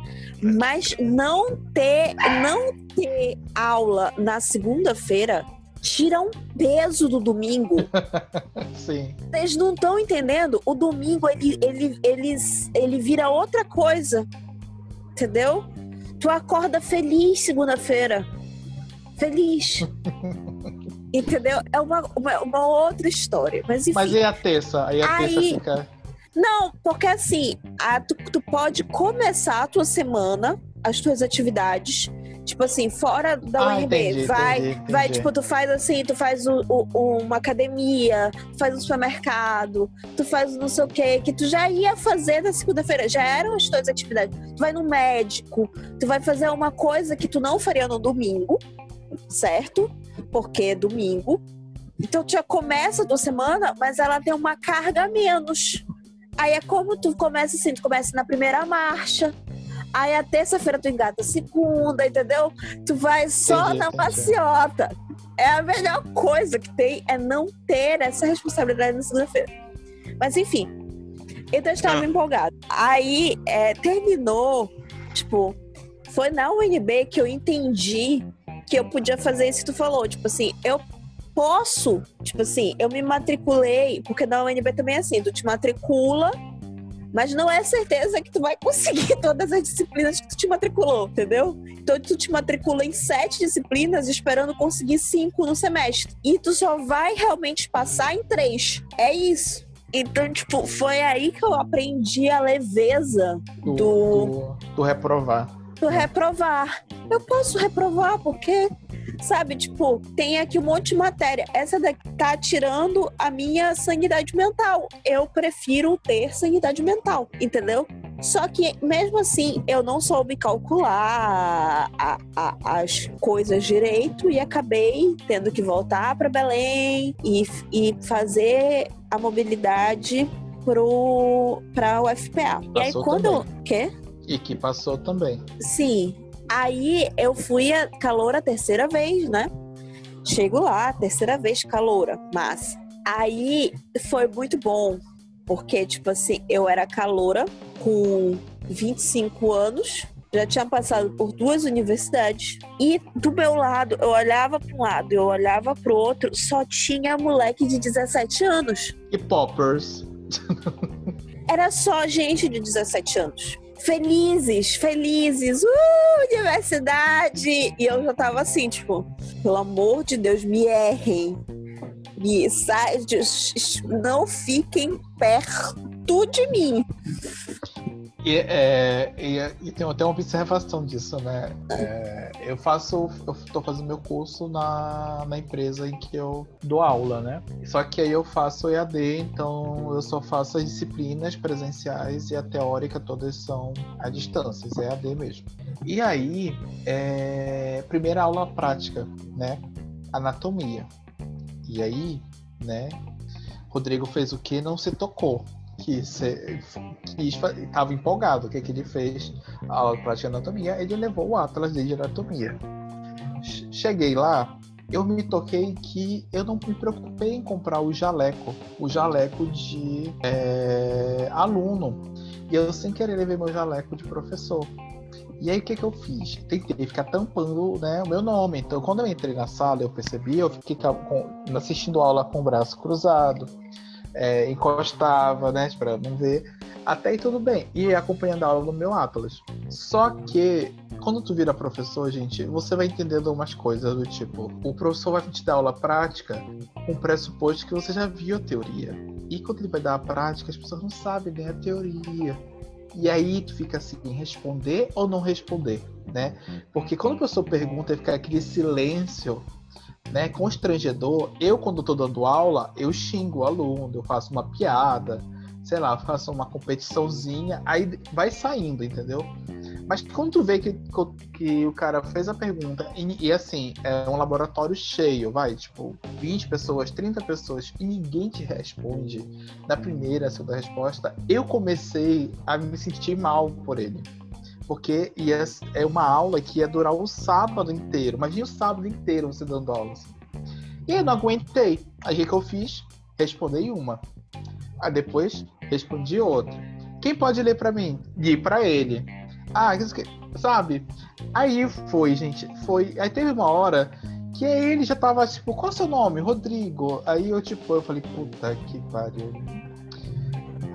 S1: Mas não ter, não ter aula na segunda-feira tira um peso do domingo.
S2: Sim.
S1: Vocês não estão entendendo? O domingo ele, ele, ele, ele vira outra coisa. Entendeu? Tu acorda feliz segunda-feira. Feliz. Entendeu? É uma, uma, uma, outra história. Mas enfim.
S2: Mas e a terça? Aí a
S1: Aí-
S2: terça fica.
S1: Não, porque assim, a- tu, tu pode começar a tua semana, as tuas atividades, tipo assim, fora da
S2: Ah,
S1: UNB.
S2: entendi,
S1: vai,
S2: entendi,
S1: vai,
S2: entendi.
S1: tipo, tu faz assim, tu faz o- o- uma academia, tu faz um supermercado, tu faz não sei o que, que tu já ia fazer na segunda-feira, já eram as tuas atividades. Tu vai no médico, tu vai fazer uma coisa que tu não faria no domingo, certo? Porque é domingo. Então tu já começa a tua semana, mas ela tem uma carga a menos. Aí é como tu começa assim, tu começa na primeira marcha. Aí a terça-feira tu engata a segunda, entendeu? Tu vai só
S2: Entendi,
S1: na
S2: entendi.
S1: maciota. É a melhor coisa que tem é não ter essa responsabilidade na segunda-feira. Mas enfim, então eu estava
S3: Ah.
S1: empolgada. Aí é, terminou, tipo, foi na UNB que eu entendi que eu podia fazer isso que tu falou. Tipo assim, eu posso, tipo assim, eu me matriculei, porque na UNB também é assim, tu te matricula, mas não é certeza que tu vai conseguir todas as disciplinas que tu te matriculou, entendeu? Então tu te matricula em sete disciplinas esperando conseguir cinco no semestre. E tu só vai realmente passar em três. É isso. Então, tipo, foi aí que eu aprendi a leveza
S2: Do,
S1: Do-
S2: do, do reprovar.
S1: Do reprovar. Eu posso reprovar porque, sabe, tipo, tem aqui um monte de matéria. Essa daqui tá tirando a minha sanidade mental. Eu prefiro ter sanidade mental, entendeu? Só que, mesmo assim, eu não soube calcular a- a- as coisas direito e acabei tendo que voltar para Belém e, e fazer a mobilidade pro, pra UFPA. e aí, quando.
S2: também.
S1: Quê?
S2: E que passou também.
S1: Sim. Aí eu fui a calor a terceira vez, né? Chego lá, terceira vez caloura, mas aí foi muito bom, porque tipo assim, eu era caloura com 25 anos, já tinha passado por duas universidades e do meu lado, eu olhava para um lado, eu olhava para o outro, só tinha moleque de 17 anos.
S2: E poppers.
S1: Era só gente de 17 anos. Felizes, felizes, uh, universidade! E eu já tava assim, tipo, pelo amor de Deus, me errem. Me sa... Não fiquem perto de mim.
S2: E, é, e, e tem até uma observação disso, né? É, eu faço, eu tô fazendo meu curso na, na empresa em que eu dou aula, né? Só que aí eu faço EAD, então eu só faço as disciplinas presenciais e a teórica todas são à distância, é EAD mesmo. E aí, é, primeira aula prática, né? Anatomia. E aí, né? Rodrigo fez o que? Não se tocou que estava empolgado. O que, que ele fez? A aula de prática de anatomia, ele levou o Atlas de anatomia. Cheguei lá, eu me toquei que eu não me preocupei em comprar o jaleco, o jaleco de é, aluno. E eu, sem querer, levei meu jaleco de professor. E aí, o que, que eu fiz? Tentei ficar tampando né, o meu nome. Então, quando eu entrei na sala, eu percebi, eu fiquei assistindo aula com o braço cruzado é, encostava, né, para não ver. Até aí tudo bem. E acompanhando a aula no meu Atlas. Só que quando tu vira professor, gente, você vai entendendo umas coisas do tipo, o professor vai te dar aula prática com pressuposto que você já viu a teoria. E quando ele vai dar a prática, as pessoas não sabem nem a teoria. E aí tu fica assim, responder ou não responder, né? Porque quando o professor pergunta, fica aquele silêncio né, constrangedor, eu quando estou dando aula, eu xingo o aluno, eu faço uma piada, sei lá, faço uma competiçãozinha, aí vai saindo, entendeu? Mas quando tu vê que, que o cara fez a pergunta, e, e, assim, é um laboratório cheio, vai, tipo, 20 pessoas, 30 pessoas, e ninguém te responde na primeira, segunda resposta, eu comecei a me sentir mal por ele. Porque ia, é uma aula que ia durar o sábado inteiro. Imagina o sábado inteiro você dando aula. Assim. E eu não aguentei. Aí o que eu fiz? Respondi uma. Aí depois respondi outra. Quem pode ler para mim? Li para ele. Ah, sabe? Aí foi, gente. Foi. Aí teve uma hora que ele já tava tipo, qual é o seu nome? Rodrigo. Aí eu tipo, eu falei, puta que pariu.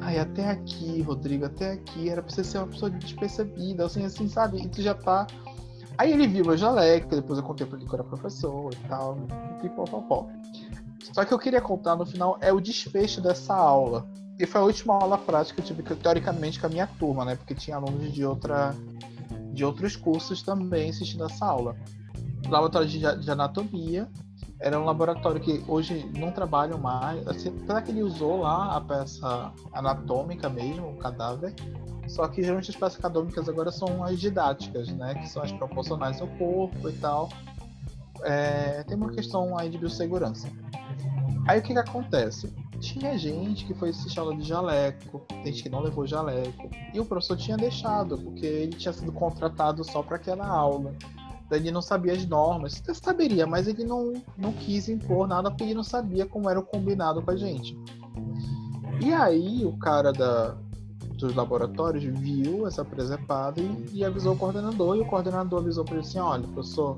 S2: Ai, até aqui, Rodrigo, até aqui. Era pra você ser uma pessoa despercebida, assim, assim, sabe? E tu já tá. Aí ele viu meu jaleco, depois eu contei pra ele que eu era professor e tal. E pó, Só que eu queria contar no final é o desfecho dessa aula. E foi a última aula prática que eu tive, teoricamente, com a minha turma, né? Porque tinha alunos de, outra, de outros cursos também assistindo essa aula. Laboratório de, de anatomia. Era um laboratório que hoje não trabalham mais. Assim, apesar que ele usou lá a peça anatômica mesmo, o cadáver. Só que geralmente as peças anatômicas agora são as didáticas, né? Que são as proporcionais ao corpo e tal. É, tem uma questão aí de biossegurança. Aí o que, que acontece? Tinha gente que foi assistir aula de jaleco, gente que não levou jaleco. E o professor tinha deixado, porque ele tinha sido contratado só para aquela aula. Ele não sabia as normas. Você saberia, mas ele não, não quis impor nada porque ele não sabia como era o combinado com a gente. E aí o cara da, dos laboratórios viu essa presepada e, e avisou o coordenador. E o coordenador avisou para ele assim: olha, professor,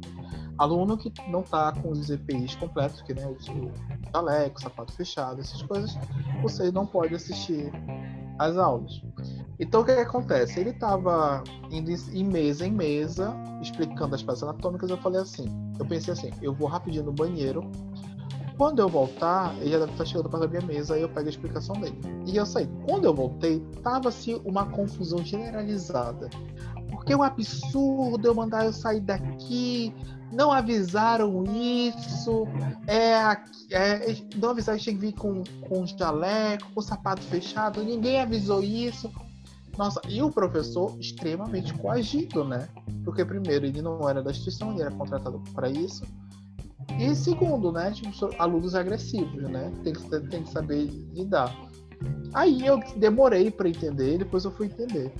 S2: aluno que não está com os EPIs completos, que né, o jaleco, sapato fechado, essas coisas, você não pode assistir às aulas. Então o que, que acontece? Ele estava indo em mesa em mesa, explicando as peças anatômicas, eu falei assim, eu pensei assim, eu vou rapidinho no banheiro, quando eu voltar, ele já deve estar chegando para a minha mesa, aí eu pego a explicação dele. E eu saí. Quando eu voltei, tava-se uma confusão generalizada. Porque é um absurdo eu mandar eu sair daqui, não avisaram isso, é, é, não avisaram que tinha que vir com, com jaleco, com sapato fechado, ninguém avisou isso. Nossa, e o professor extremamente coagido, né? Porque primeiro ele não era da instituição, ele era contratado para isso. E segundo, né? Tipo, alunos agressivos, né? Tem que, tem que saber lidar. Aí eu demorei para entender, depois eu fui entender.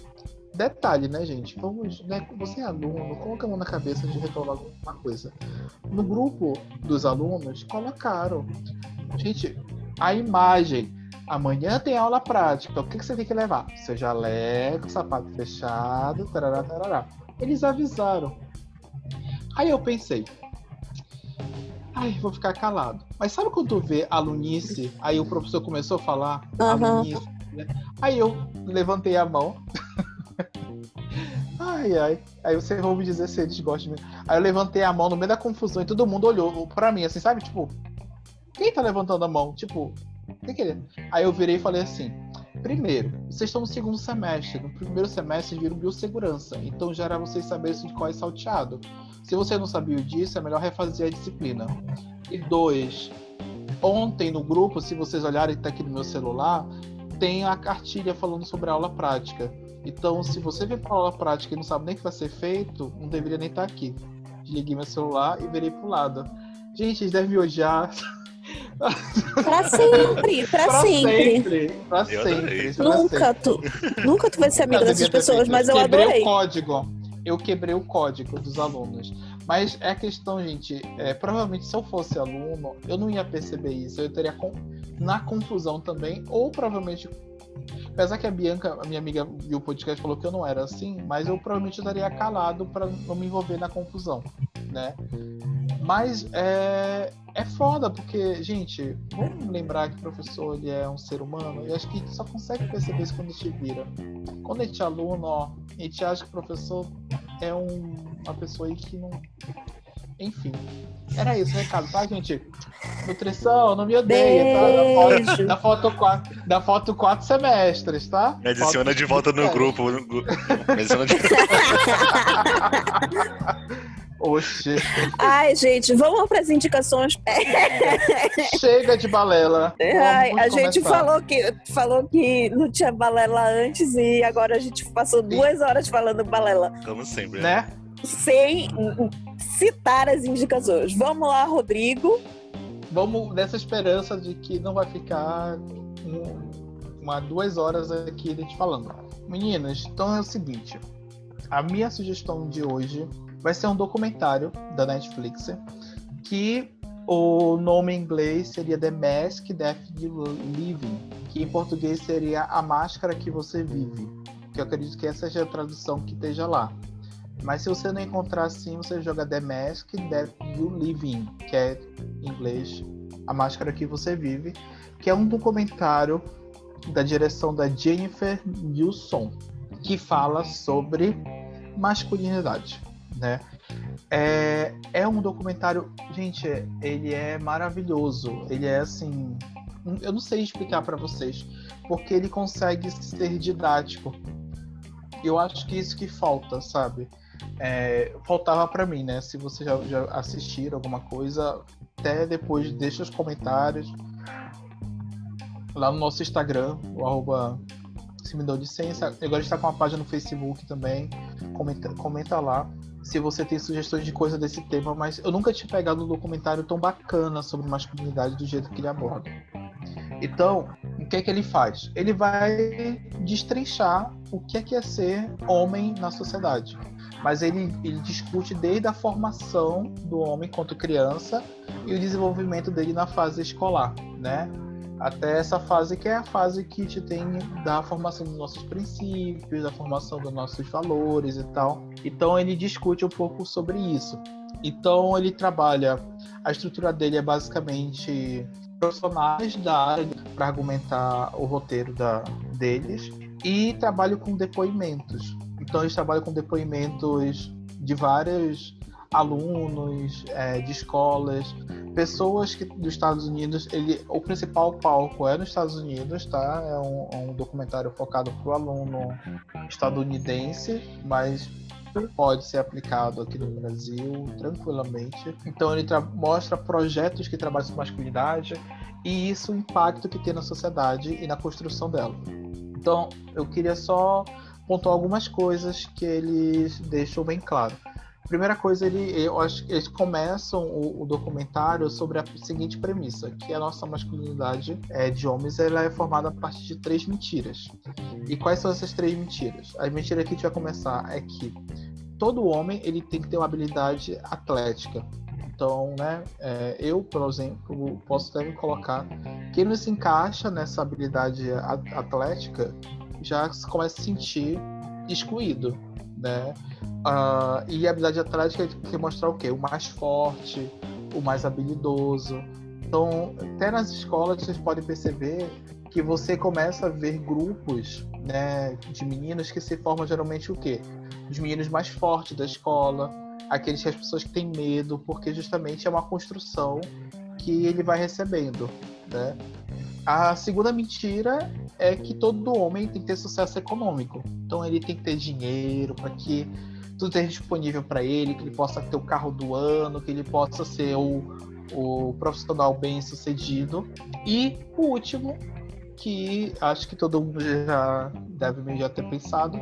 S2: Detalhe, né, gente? Vamos, né, você é aluno, coloca a mão na cabeça de reclamar alguma coisa. No grupo dos alunos, colocaram. Gente, a imagem. Amanhã tem aula prática. O que, que você tem que levar? Seu jaleco, sapato fechado, tarará, tarará. Eles avisaram. Aí eu pensei, ai, vou ficar calado. Mas sabe quando tu vê alunice, aí o professor começou a falar, uhum. alunice, né? Aí eu levantei a mão. ai, ai. Aí você vai me dizer se eles gostam. Aí eu levantei a mão no meio da confusão e todo mundo olhou pra mim, assim, sabe? Tipo, quem tá levantando a mão? Tipo, quem que Aí eu virei e falei assim: primeiro, vocês estão no segundo semestre. No primeiro semestre viram biossegurança. Então já era vocês saberem de qual é salteado. Se você não sabia disso, é melhor refazer a disciplina. E dois, ontem no grupo, se vocês olharem, tá aqui no meu celular, tem a cartilha falando sobre a aula prática. Então, se você vem para aula prática e não sabe nem o que vai ser feito, não deveria nem estar tá aqui. Desliguei meu celular e virei pro lado. Gente, eles devem me odiar.
S1: Pra sempre, pra, pra sempre. sempre.
S2: Pra sempre.
S1: Pra nunca, sempre. Tu, nunca tu vai ser amigo dessas pessoas, mas eu
S2: quebrei
S1: adorei.
S2: o código. Eu quebrei o código dos alunos. Mas é a questão, gente, é, provavelmente se eu fosse aluno, eu não ia perceber isso. Eu teria com, na confusão também, ou provavelmente Apesar que a Bianca, a minha amiga, viu o podcast falou que eu não era assim, mas eu provavelmente estaria calado para não me envolver na confusão, né? Mas é, é foda, porque, gente, vamos lembrar que o professor ele é um ser humano e acho que só consegue perceber isso quando a gente vira. Quando a gente é aluno, ó, a gente acha que o professor é um, uma pessoa aí que não. Enfim. Era isso o recado, tá, gente? Nutrição, não me odeia, tá? Da foto, da foto, quatro, da foto quatro semestres, tá?
S3: Me adiciona de volta no grupo. no gu- Me adiciona de...
S2: Oxi,
S1: Ai, gente, vamos para as indicações.
S2: chega de balela.
S1: Ai, a gente
S2: começar.
S1: falou que, falou que não tinha balela antes e agora a gente passou duas horas falando balela.
S3: Como sempre, né?
S2: Né?
S1: Sem citar as indicações. Vamos lá, Rodrigo.
S2: Vamos nessa esperança de que não vai ficar um- uma duas horas aqui a gente falando. Meninas, então é o seguinte. A minha sugestão de hoje vai ser um documentário da Netflix que o nome em inglês seria The Mask You Living, que em português seria A Máscara que Você Vive, que eu acredito que essa seja a tradução que esteja lá. Mas se você não encontrar assim, você joga The Mask That You Living, que é em inglês A Máscara que Você Vive, que é um documentário da direção da Jennifer Nilsson, que fala sobre masculinidade, né? É, é um documentário, gente, ele é maravilhoso. Ele é assim, eu não sei explicar para vocês, porque ele consegue ser didático. Eu acho que isso que falta, sabe? É, faltava para mim, né? Se você já, já assistiram alguma coisa, até depois deixa os comentários lá no nosso Instagram, o arroba se me deu licença. Agora está com uma página no Facebook também. Comenta, comenta lá se você tem sugestões de coisa desse tema, mas eu nunca tinha pegado um documentário tão bacana sobre masculinidade do jeito que ele aborda. Então, o que é que ele faz? Ele vai destrinchar o que é que é ser homem na sociedade. Mas ele, ele discute desde a formação do homem quanto criança e o desenvolvimento dele na fase escolar, né? Até essa fase que é a fase que te tem da formação dos nossos princípios, da formação dos nossos valores e tal. Então ele discute um pouco sobre isso. Então ele trabalha, a estrutura dele é basicamente profissionais da área para argumentar o roteiro da, deles e trabalho com depoimentos. Então eles trabalham com depoimentos de vários alunos é, de escolas, pessoas que dos Estados Unidos. Ele, o principal palco é nos Estados Unidos, tá? É um, é um documentário focado para o aluno estadunidense, mas pode ser aplicado aqui no Brasil tranquilamente. Então ele tra- mostra projetos que trabalham sobre masculinidade e isso o impacto que tem na sociedade e na construção dela. Então eu queria só pontuar algumas coisas que eles deixam bem claro. Primeira coisa, ele, eu acho que eles começam o, o documentário sobre a seguinte premissa, que a nossa masculinidade é, de homens ela é formada a partir de três mentiras. E quais são essas três mentiras? A mentira que a gente vai começar é que todo homem ele tem que ter uma habilidade atlética. Então, né, é, eu, por exemplo, posso até me colocar quem não se encaixa nessa habilidade atlética já começa a se sentir excluído, né? Ah, e a habilidade atlética quer mostrar o quê? O mais forte, o mais habilidoso. Então, até nas escolas vocês podem perceber que você começa a ver grupos né, de meninos que se formam geralmente o quê? Os meninos mais fortes da escola, aqueles que as pessoas que têm medo, porque justamente é uma construção que ele vai recebendo, né? A segunda mentira é que todo homem tem que ter sucesso econômico. Então ele tem que ter dinheiro para que tudo esteja disponível para ele, que ele possa ter o carro do ano, que ele possa ser o, o profissional bem sucedido. E o último, que acho que todo mundo já deve já ter pensado,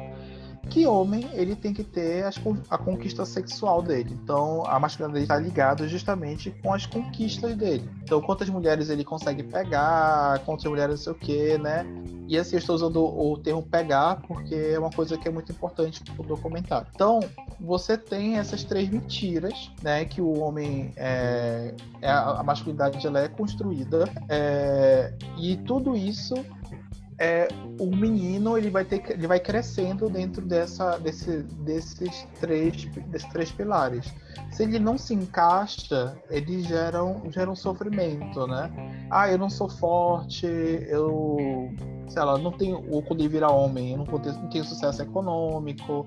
S2: que homem ele tem que ter as a conquista sexual dele. Então a masculinidade está ligada justamente com as conquistas dele. Então quantas mulheres ele consegue pegar, quantas mulheres não sei o que, né? E assim eu estou usando o termo pegar porque é uma coisa que é muito importante para o documentário. Então você tem essas três mentiras, né? Que o homem é, é a a masculinidade ela é construída é, e tudo isso é, o menino ele vai ter ele vai crescendo dentro dessa desse, desses três desses três pilares. Se ele não se encaixa ele gera um, gera um sofrimento né? Ah eu não sou forte eu sei lá não tenho ou quando ele vira homem eu não, vou ter, não tenho sucesso econômico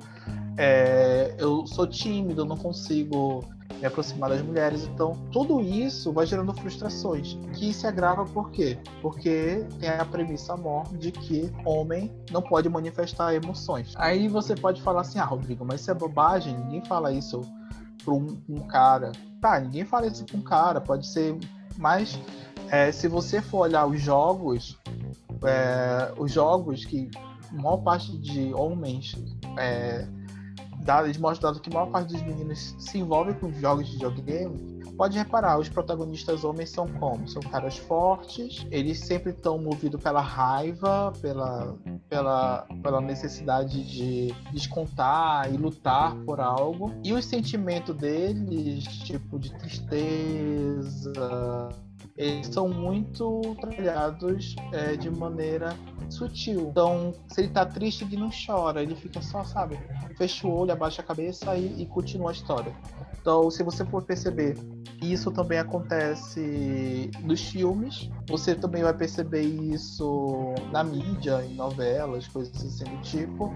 S2: é, eu sou tímido não consigo me aproximar das mulheres. Então, tudo isso vai gerando frustrações, que se agrava por quê? Porque tem a premissa maior de que homem não pode manifestar emoções. Aí você pode falar assim: ah, Rodrigo, mas isso é bobagem, ninguém fala isso para um, um, cara. Tá, ninguém fala isso para um cara, pode ser. Mas é, se você for olhar os jogos, é, os jogos que a maior parte de homens é, eles mostram que a maior parte dos meninos se envolve com jogos de videogame, pode reparar, os protagonistas homens são como? São caras fortes, eles sempre estão movidos pela raiva, pela, pela, pela necessidade de descontar e lutar por algo. E o sentimento deles, tipo, de tristeza, eles são muito trabalhados é, de maneira sutil. Então, se ele tá triste, ele não chora, ele fica só, sabe, fecha o olho, abaixa a cabeça e, e continua a história. Então, se você for perceber, isso também acontece nos filmes. Você também vai perceber isso na mídia, em novelas, coisas assim do tipo.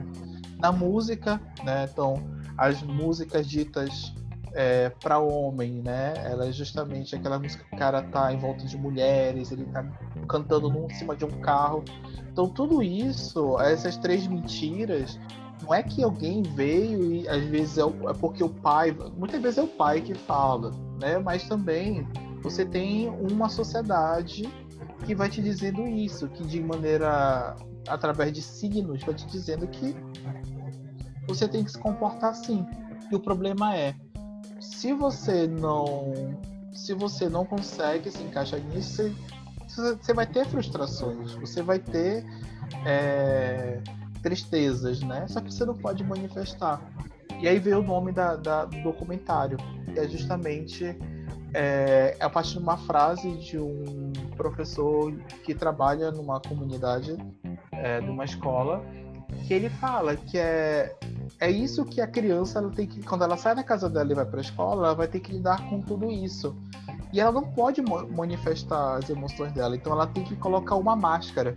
S2: Na música, né? Então, as músicas ditas é, para homem, né? Ela é justamente aquela música que o cara tá em volta de mulheres, ele tá cantando em cima de um carro. Então tudo isso, essas três mentiras, não é que alguém veio e às vezes é, o, é porque o pai, muitas vezes é o pai que fala, né? Mas também você tem uma sociedade que vai te dizendo isso, que de maneira através de signos vai te dizendo que você tem que se comportar assim. E o problema é, se você não se você não consegue se encaixar nisso, você, você vai ter frustrações, você vai ter é, tristezas, né? Só que você não pode manifestar. E aí veio o nome da, da do documentário, que é justamente é, a partir de uma frase de um professor que trabalha numa comunidade é, de uma escola, que ele fala que é é isso que a criança ela tem que quando ela sai da casa dela e vai para a escola ela vai ter que lidar com tudo isso. E ela não pode manifestar as emoções dela então ela tem que colocar uma máscara.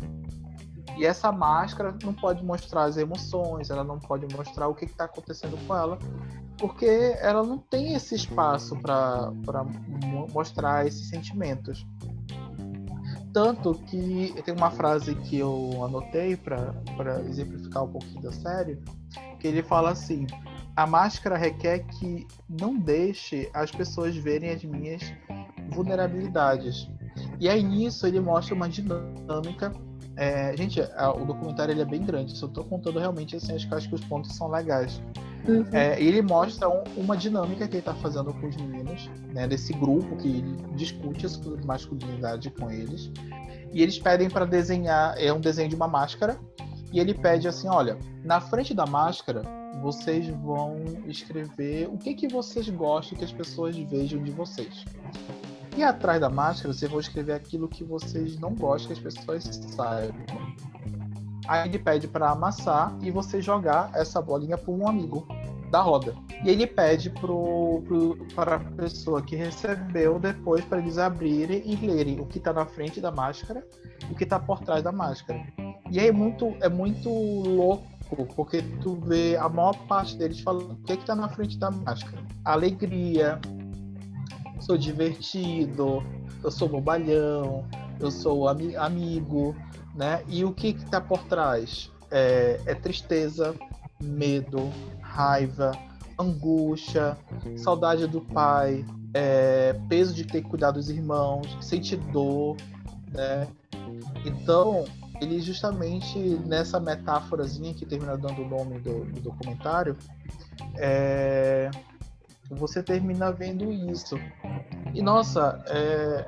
S2: E essa máscara não pode mostrar as emoções ela não pode mostrar o que está acontecendo com ela porque ela não tem esse espaço para mostrar esses sentimentos. Tanto que tem uma frase que eu anotei para exemplificar um pouquinho da série que ele fala assim: a máscara requer que não deixe as pessoas verem as minhas vulnerabilidades. E aí nisso ele mostra uma dinâmica. É, gente, a, o documentário ele é bem grande, só estou contando realmente assim, acho que, acho que os pontos são legais. Uhum. É, ele mostra um, uma dinâmica que ele está fazendo com os meninos, né, desse grupo que ele discute sobre masculinidade com eles. E eles pedem para desenhar, é um desenho de uma máscara, e ele pede assim, olha, na frente da máscara vocês vão escrever o que que vocês gostam que as pessoas vejam de vocês. E atrás da máscara vocês vão escrever aquilo que vocês não gostam que as pessoas saibam. Aí ele pede para amassar e você jogar essa bolinha para um amigo da roda. E ele pede pro, pro, para a pessoa que recebeu depois para eles abrirem e lerem o que está na frente da máscara e o que está por trás da máscara. E é muito, é muito louco, porque tu vê a maior parte deles falando o que, é que tá na frente da máscara. Alegria, sou divertido, eu sou bobalhão, eu sou ami amigo, né? E o que que tá por trás? É, é tristeza, medo, raiva, angústia, saudade do pai, é, peso de ter que cuidar dos irmãos, sentir dor, né? Então, ele justamente nessa metáforazinha que termina dando o nome do, do documentário, é, você termina vendo isso. E nossa, é,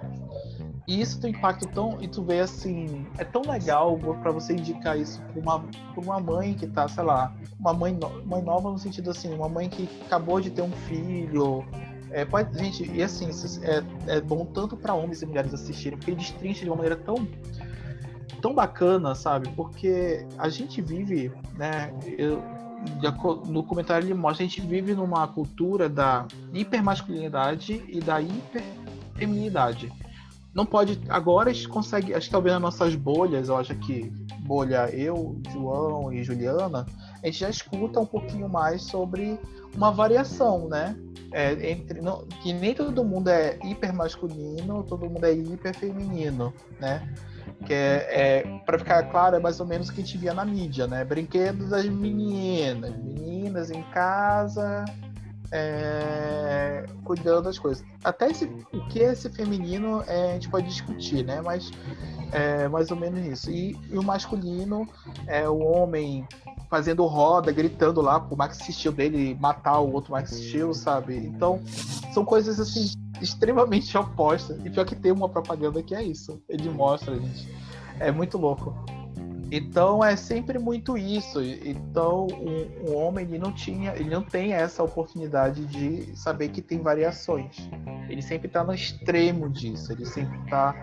S2: isso tem impacto tão. E tu vê assim, é tão legal para você indicar isso para uma, pra uma mãe que tá, sei lá, uma mãe, no, mãe nova no sentido assim, uma mãe que acabou de ter um filho. É, pode, gente, e assim, é, é bom tanto para homens e mulheres assistirem, porque ele destrincha de uma maneira tão tão bacana, sabe? Porque a gente vive, né? Eu, no comentário ele mostra, a gente vive numa cultura da hipermasculinidade e da hiperfeminidade. Não pode. Agora a gente consegue. Acho que talvez nas nossas bolhas, eu acho que bolha eu, João e Juliana, a gente já escuta um pouquinho mais sobre uma variação, né? é, entre, não, que nem todo mundo é hiper masculino, todo mundo é hiper feminino, né? Que é, é para ficar claro, é mais ou menos o que a gente via na mídia, né? Brinquedos das meninas, meninas em casa, é, cuidando das coisas. Até esse, o que é esse feminino é, a gente pode discutir, né? Mas é mais ou menos isso. E, e o masculino é o homem fazendo roda, gritando lá pro Max Steel dele matar o outro Max Steel, sabe? Então, são coisas assim extremamente opostas. E pior que tem uma propaganda que é isso. Ele mostra, gente. É muito louco. Então é sempre muito isso. Então o, o, homem ele não tinha, ele não tem essa oportunidade de saber que tem variações. Ele sempre está no extremo disso. Ele sempre está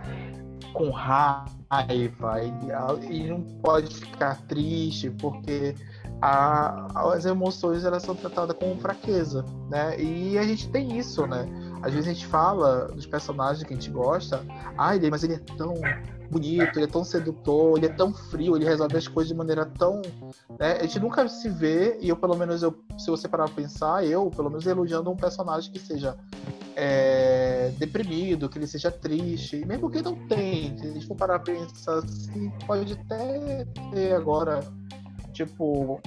S2: com raiva. Ele não pode ficar triste porque a, as emoções elas são tratadas como fraqueza, né? E a gente tem isso, né? Às vezes a gente fala dos personagens que a gente gosta, ai, mas ele é tão bonito, ele é tão sedutor, ele é tão frio, ele resolve as coisas de maneira tão. Né? A gente nunca se vê, e eu, pelo menos, eu, se você parar pra pensar, eu, pelo menos, elogiando um personagem que seja é, deprimido, que ele seja triste, mesmo que não tem, se a gente for parar pra pensar assim, pode até ter agora, tipo,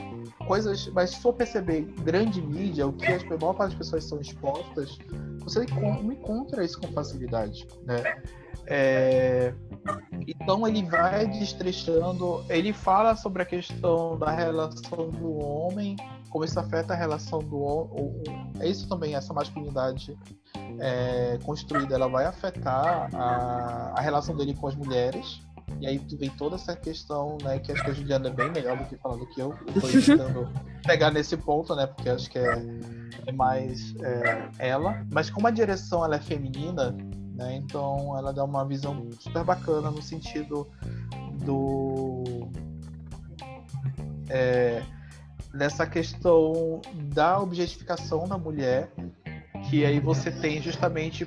S2: coisas. Mas se for perceber grande mídia, o que a maior parte das pessoas são expostas, você não encontra isso com facilidade, né? É, então ele vai destrechando, ele fala sobre a questão da relação do homem, como isso afeta a relação do homem. É isso também, essa masculinidade é, construída, ela vai afetar a, a relação dele com as mulheres. E aí vem toda essa questão, né, que acho que a Juliana é bem melhor do que falando que eu. Tô tentando pegar nesse ponto, né, porque acho que é, é mais é, ela. Mas como a direção ela é feminina, né? Então ela dá uma visão super bacana no sentido do é, dessa questão da objetificação da mulher, que aí você tem justamente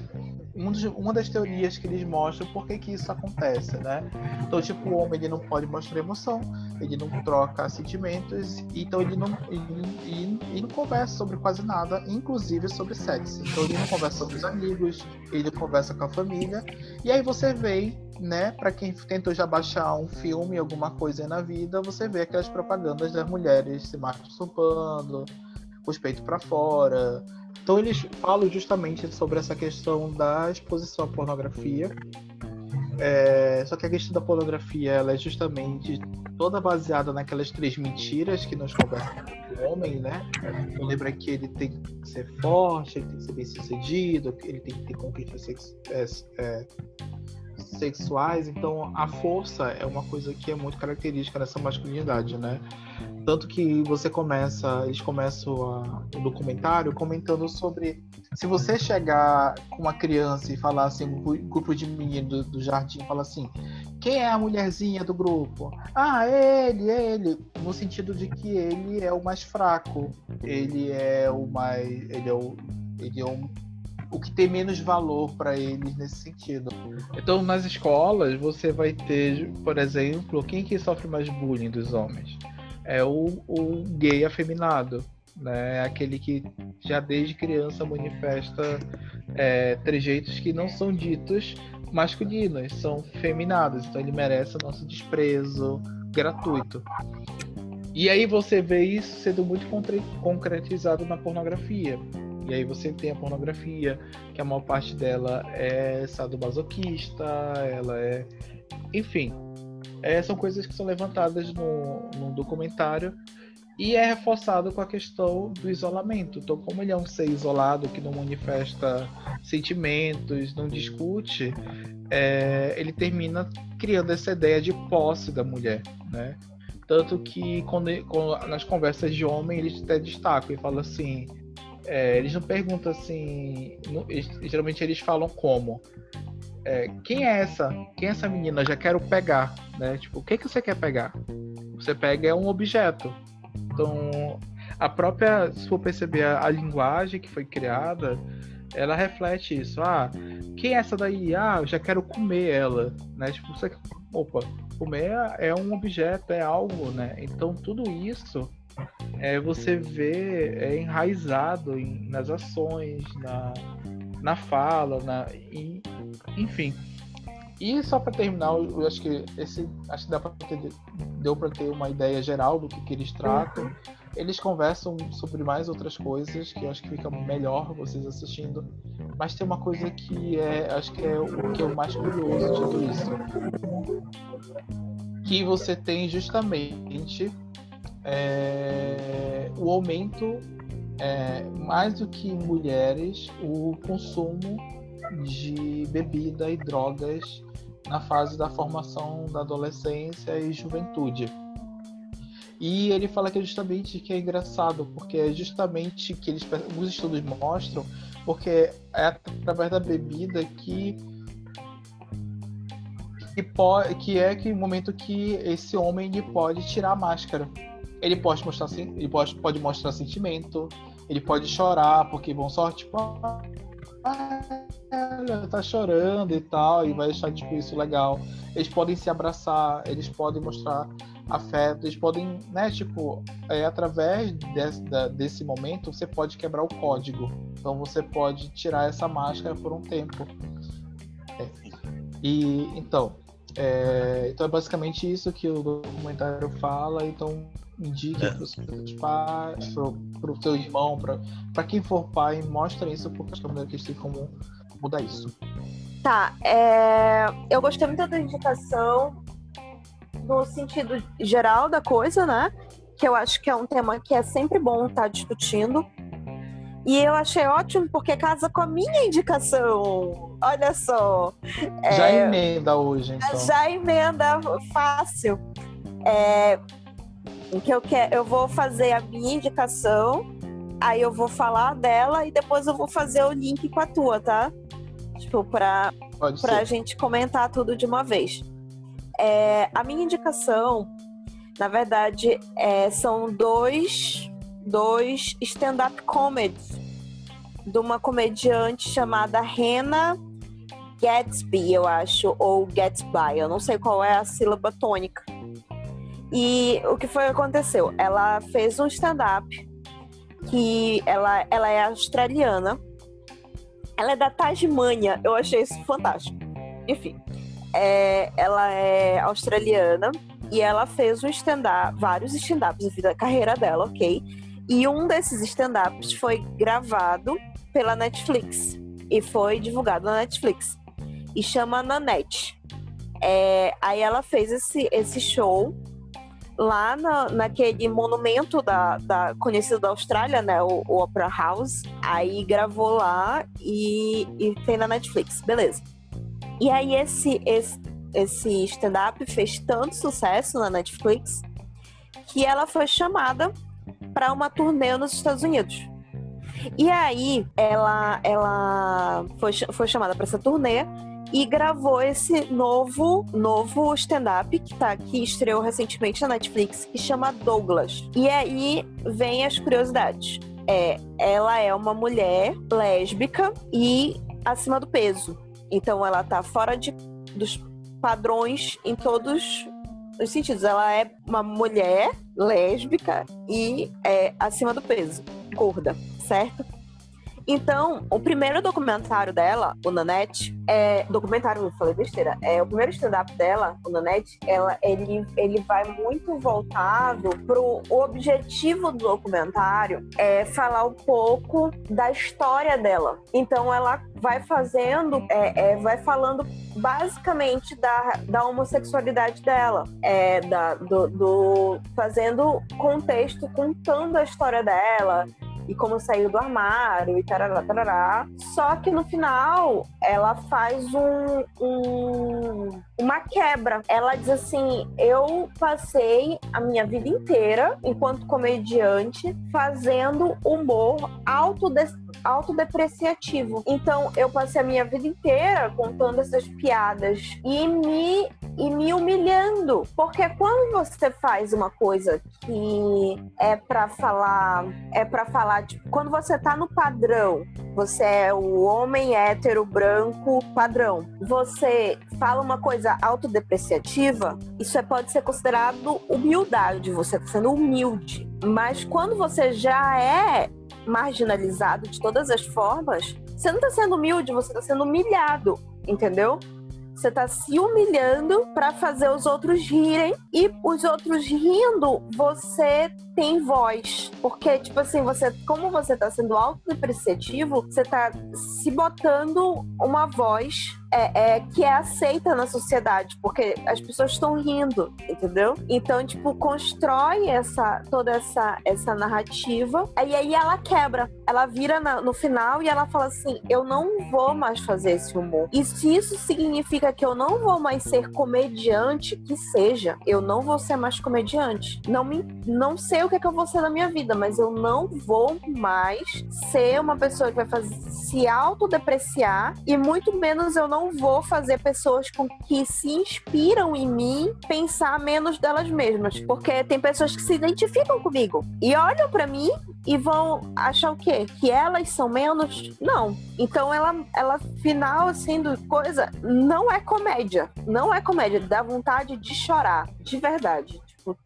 S2: um dos, uma das teorias que eles mostram por que, que isso acontece, né? Então, tipo, o homem ele não pode mostrar emoção, ele não troca sentimentos, então ele não, ele, ele, não conversa sobre quase nada, inclusive sobre sexo. Então ele não conversa com os amigos, ele conversa com a família, e aí você vê né, para quem tentou já baixar um filme, alguma coisa na vida, você vê aquelas propagandas das mulheres se masturbando, com os peitos para fora, então eles falam justamente sobre essa questão da exposição à pornografia. É, só que a questão da pornografia ela é justamente toda baseada naquelas três mentiras que nós conversamos com o homem, né? Então lembra que ele tem que ser forte, ele tem que ser bem sucedido, ele tem que ter conquistas é, é, sexuais. Então a força é uma coisa que é muito característica dessa masculinidade, né? Tanto que você começa, eles começam o documentário comentando sobre se você chegar com uma criança e falar assim, um grupo de meninos do, do jardim, fala assim, quem é a mulherzinha do grupo? Ah, ele, ele. No sentido de que ele é o mais fraco, ele é o mais. Ele é o. Ele é o, o que tem menos valor para eles nesse sentido. Então, nas escolas, você vai ter, por exemplo, quem que sofre mais bullying dos homens? É o, o gay afeminado, né? É aquele que já desde criança manifesta é, trejeitos que não são ditos masculinos, são feminados. Então ele merece o nosso desprezo gratuito. E aí você vê isso sendo muito concretizado na pornografia. E aí você tem a pornografia, que a maior parte dela é sadomasoquista, ela é. Enfim, é, são coisas que são levantadas no, no documentário e é reforçado com a questão do isolamento. Então, como ele é um ser isolado que não manifesta sentimentos, não discute, é, ele termina criando essa ideia de posse da mulher, né? Tanto que quando, quando nas conversas de homem eles até destacam e falam assim, é, eles não perguntam assim, não, eles, geralmente eles falam como é, quem é essa? Quem é essa menina? Já quero pegar, né? Tipo, o que que você quer pegar? Você pega é um objeto. Então, a própria, se for perceber a, a linguagem que foi criada, ela reflete isso. Ah, quem é essa daí? Ah, eu já quero comer ela, né? Tipo, você, opa, comer é um objeto, é algo, né? Então tudo isso é, você vê é, enraizado em, nas ações, na, na fala, na, enfim. E só para terminar, eu acho que esse acho que dá para deu para ter uma ideia geral do que, que eles tratam. Eles conversam sobre mais outras coisas que eu acho que fica melhor vocês assistindo. Mas tem uma coisa que é, acho que é o que é o mais curioso de tudo isso. Que você tem justamente é, o aumento, é, mais do que mulheres, o consumo de bebida e drogas na fase da formação da adolescência e juventude. E ele fala que é justamente que é engraçado, porque é justamente que eles, os estudos mostram, porque é através da bebida que que, pode, que é que o momento que esse homem ele pode tirar a máscara. Ele pode mostrar, ele pode, pode mostrar sentimento, ele pode chorar, porque vão só tipo, ela tá chorando e tal, e vai achar tipo isso legal. Eles podem se abraçar, eles podem mostrar afeto, eles podem, né, tipo, é, através desse, da, desse momento você pode quebrar o código. Então você pode tirar essa máscara por um tempo. É. E então, é, então é basicamente isso que o documentário fala. Então indique é. para os seus pais, para o seu irmão, para quem for pai, mostra isso porque acho que é uma que tem como mudar isso.
S1: Tá, é... eu gostei muito da indicação no sentido geral da coisa, né? Que eu acho que é um tema que é sempre bom estar tá discutindo. E eu achei ótimo porque casa com a minha indicação. Olha só.
S2: Já é... emenda hoje, então.
S1: Já emenda fácil. É... Que eu, quero, eu vou fazer a minha indicação, aí eu vou falar dela e depois eu vou fazer o link com a tua, tá? Tipo, pra, pra gente comentar tudo de uma vez. É, a minha indicação, na verdade, é, são dois, dois stand-up comedies de uma comediante chamada Rena Gatsby, eu acho, ou Gatsby, eu não sei qual é a sílaba tônica. E o que foi que aconteceu? Ela fez um stand-up que ela, ela é australiana. Ela é da Tasmânia. Eu achei isso fantástico. Enfim, é, ela é australiana e ela fez um stand-up, vários stand-ups da carreira dela, ok? E um desses stand-ups foi gravado pela Netflix e foi divulgado na Netflix. E chama Nanette. É, aí ela fez esse, esse show lá na, naquele monumento da, da conhecido da Austrália, né? O, o Opera House. Aí gravou lá e, e tem na Netflix. Beleza. E aí esse, esse, esse stand-up fez tanto sucesso na Netflix que ela foi chamada para uma turnê nos Estados Unidos. E aí ela, ela foi, foi chamada para essa turnê e gravou esse novo novo stand-up que tá que estreou recentemente na Netflix que chama Douglas. E aí vem as curiosidades. É, ela é uma mulher lésbica e acima do peso. Então ela tá fora de, dos padrões em todos os sentidos. Ela é uma mulher lésbica e é acima do peso, gorda, certo? Então, o primeiro documentário dela, o Nanette, é. Documentário, não falei besteira. É, o primeiro stand-up dela, o Nanette, ela, ele, ele vai muito voltado pro. Objetivo do documentário é falar um pouco da história dela. Então, ela vai fazendo, é, é, vai falando basicamente da, da homossexualidade dela, é, da, do, do fazendo contexto, contando a história dela, e como saiu do armário e tarará, tarará. Só que no final ela faz um, um, uma quebra. Ela diz assim: eu passei a minha vida inteira, enquanto comediante, fazendo humor autodes autodepreciativo. Então, eu passei a minha vida inteira contando essas piadas e me e me humilhando, porque quando você faz uma coisa que é para falar, é para falar, tipo, quando você tá no padrão, você é o homem hétero branco padrão. Você fala uma coisa autodepreciativa, isso é, pode ser considerado humildade, você tá sendo humilde. Mas quando você já é marginalizado de todas as formas, você não está sendo humilde, você está sendo humilhado, entendeu? Você está se humilhando para fazer os outros rirem e os outros rindo, você tem voz. Porque, tipo assim, você, como você tá sendo autodepreciativo, você tá se botando uma voz é, é, que é aceita na sociedade, porque as pessoas estão rindo, entendeu? Então, tipo, constrói essa toda essa, essa narrativa, e aí ela quebra. Ela vira na, no final e ela fala assim: eu não vou mais fazer esse humor. E se isso significa que eu não vou mais ser comediante, que seja, eu não vou ser mais comediante. Não me não sei o que, é que eu vou ser na minha vida, mas eu não vou mais ser uma pessoa que vai fazer, se autodepreciar e muito menos eu não vou fazer pessoas com que se inspiram em mim pensar menos delas mesmas, porque tem pessoas que se identificam comigo e olham para mim e vão achar o quê? Que elas são menos? Não. Então ela, ela final assim do coisa não é comédia, não é comédia, dá vontade de chorar, de verdade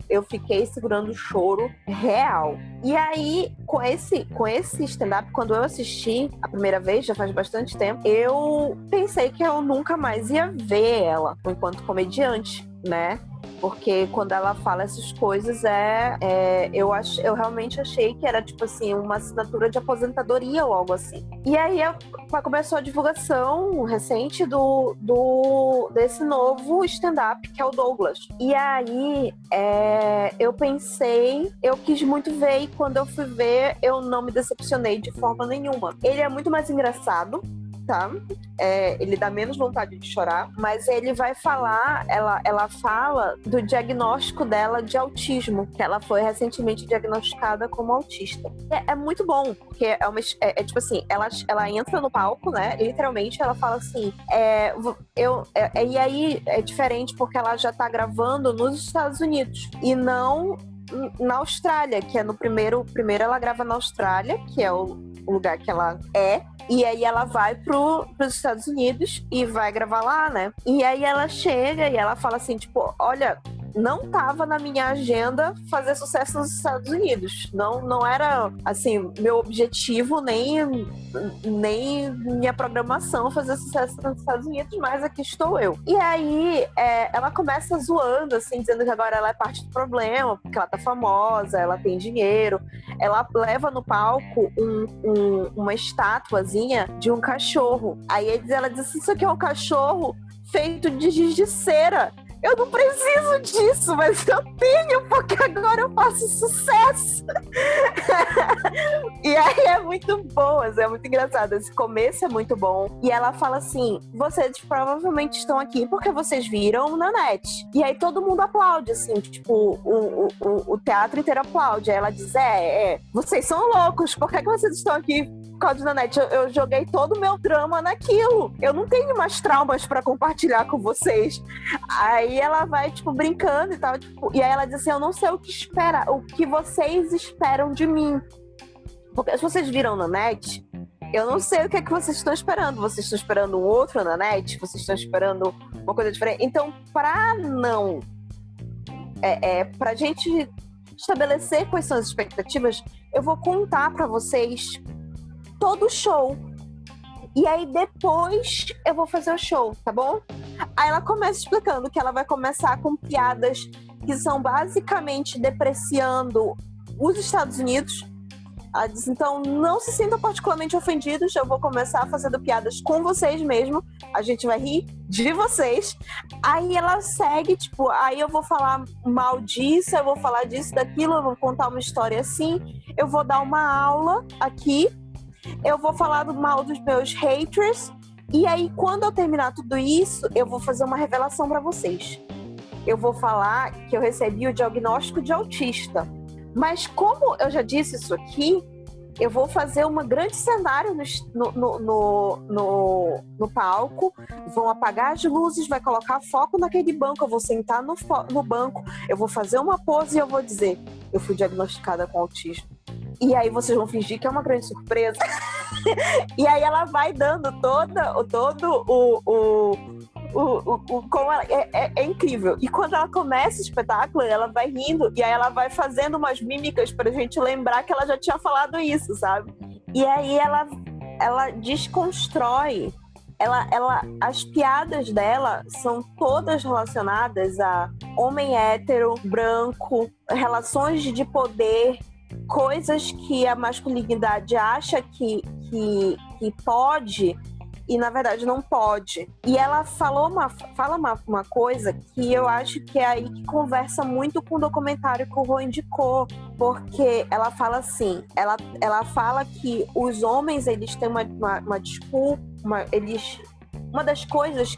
S1: eu fiquei segurando o choro real. E aí, com esse, com esse stand-up, quando eu assisti a primeira vez, já faz bastante tempo, eu pensei que eu nunca mais ia ver ela enquanto comediante, né? Porque quando ela fala essas coisas, é, é eu, ach, eu realmente achei que era tipo assim, uma assinatura de aposentadoria ou algo assim. E aí eu, começou a divulgação recente do, do desse novo stand-up, que é o Douglas. E aí é, eu pensei, eu quis muito ver, e quando eu fui ver, eu não me decepcionei de forma nenhuma. Ele é muito mais engraçado tá? É, ele dá menos vontade de chorar, mas ele vai falar, ela, ela fala do diagnóstico dela de autismo, que ela foi recentemente diagnosticada como autista. É, é muito bom, porque é, uma, é, é, tipo assim, ela, ela entra no palco, né? Literalmente, ela fala assim, é, eu, é, é, e aí é diferente porque ela já tá gravando nos Estados Unidos e não na Austrália, que é no primeiro, primeiro ela grava na Austrália, que é o lugar que ela é, e aí ela vai pro, pros Estados Unidos e vai gravar lá, né? E aí ela chega e ela fala assim, tipo, olha, não tava na minha agenda fazer sucesso nos Estados Unidos. Não, não era, assim, meu objetivo, nem, nem minha programação fazer sucesso nos Estados Unidos, mas aqui estou eu. E aí, é, ela começa zoando, assim, dizendo que agora ela é parte do problema, porque ela tá famosa, ela tem dinheiro. Ela leva no palco um, um, uma estátuazinha de um cachorro. Aí ela diz isso aqui é um cachorro feito de giz de cera eu não preciso disso, mas eu tenho, porque agora eu faço sucesso. e aí é muito bom, é muito engraçado. Esse começo é muito bom. E ela fala assim: vocês provavelmente estão aqui porque vocês viram na net. E aí todo mundo aplaude, assim, tipo, o, o, o teatro inteiro aplaude. Aí ela diz: é, é, vocês são loucos, por que, que vocês estão aqui causa da net, eu, eu, joguei todo o meu drama naquilo. Eu não tenho mais traumas para compartilhar com vocês. Aí ela vai, tipo, brincando e tal. Tipo, e aí ela diz assim: Eu não sei o que espera, o que vocês esperam de mim. Porque se vocês viram na net, eu não sei o que é que vocês estão esperando. Vocês estão esperando um outro na net? Vocês estão esperando uma coisa diferente? Então, para não. É, é, pra gente estabelecer quais são as expectativas, eu vou contar para vocês todo o show. E aí depois eu vou fazer o show, tá bom? Aí ela começa explicando que ela vai começar com piadas que são basicamente depreciando os Estados Unidos. Ela diz, então não se sintam particularmente ofendidos, eu vou começar fazendo piadas com vocês mesmo. A gente vai rir de vocês. Aí ela segue, tipo, aí eu vou falar mal disso, eu vou falar disso, daquilo, eu vou contar uma história assim, eu vou dar uma aula aqui eu vou falar do mal dos meus haters. E aí, quando eu terminar tudo isso, eu vou fazer uma revelação para vocês. Eu vou falar que eu recebi o diagnóstico de autista. Mas como eu já disse isso aqui, eu vou fazer um grande cenário no, no, no, no, no palco, vão apagar as luzes, vai colocar foco naquele banco, eu vou sentar no, no banco, eu vou fazer uma pose e eu vou dizer, eu fui diagnosticada com autismo. E aí vocês vão fingir que é uma grande surpresa. e aí ela vai dando toda, todo o, o, o, o, o como ela, é, é, é, incrível. E quando ela começa o espetáculo, ela vai rindo e aí ela vai fazendo umas mímicas pra gente lembrar que ela já tinha falado isso, sabe? E aí ela, ela desconstrói. Ela, ela, as piadas dela são todas relacionadas a homem hétero, branco, relações de poder, coisas que a masculinidade acha que, que, que pode e na verdade não pode. E ela falou uma, fala uma, uma coisa que eu acho que é aí que conversa muito com o documentário que o Rô indicou, porque ela fala assim, ela, ela fala que os homens eles têm uma, uma, uma desculpa, uma, eles, uma das coisas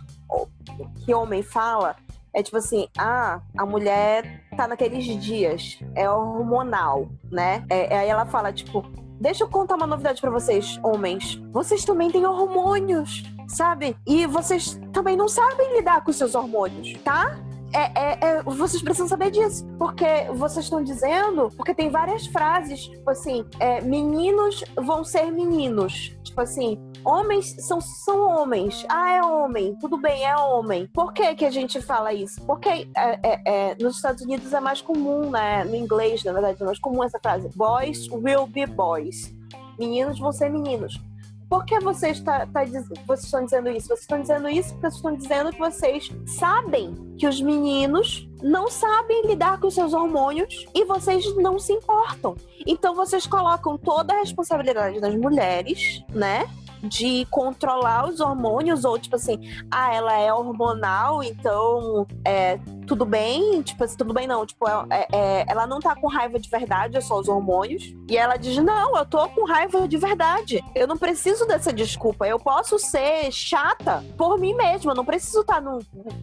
S1: que homem fala é tipo assim, ah, a mulher tá naqueles dias, é hormonal, né? É, aí ela fala, tipo, Deixa eu contar uma novidade para vocês, homens. Vocês também têm hormônios, sabe? E vocês também não sabem lidar com seus hormônios, tá? É, é, é, vocês precisam saber disso. Porque vocês estão dizendo. Porque tem várias frases, tipo assim: é, meninos vão ser meninos. Tipo assim, homens são, são homens. Ah, é homem. Tudo bem, é homem. Por que, que a gente fala isso? Porque é, é, é, nos Estados Unidos é mais comum, né? No inglês, na verdade, é mais comum essa frase. Boys will be boys. Meninos vão ser meninos. Por que você está, tá, vocês estão dizendo isso? Vocês estão dizendo isso porque vocês estão dizendo que vocês sabem que os meninos não sabem lidar com seus hormônios e vocês não se importam. Então vocês colocam toda a responsabilidade das mulheres, né? De controlar os hormônios, ou tipo assim, ah, ela é hormonal, então é, tudo bem, tipo assim, tudo bem não, tipo, é, é, é, ela não tá com raiva de verdade, é só os hormônios. E ela diz, não, eu tô com raiva de verdade. Eu não preciso dessa desculpa, eu posso ser chata por mim mesma, eu não preciso estar tá num,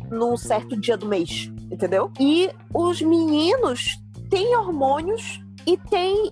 S1: num certo dia do mês, entendeu? E os meninos têm hormônios e tem,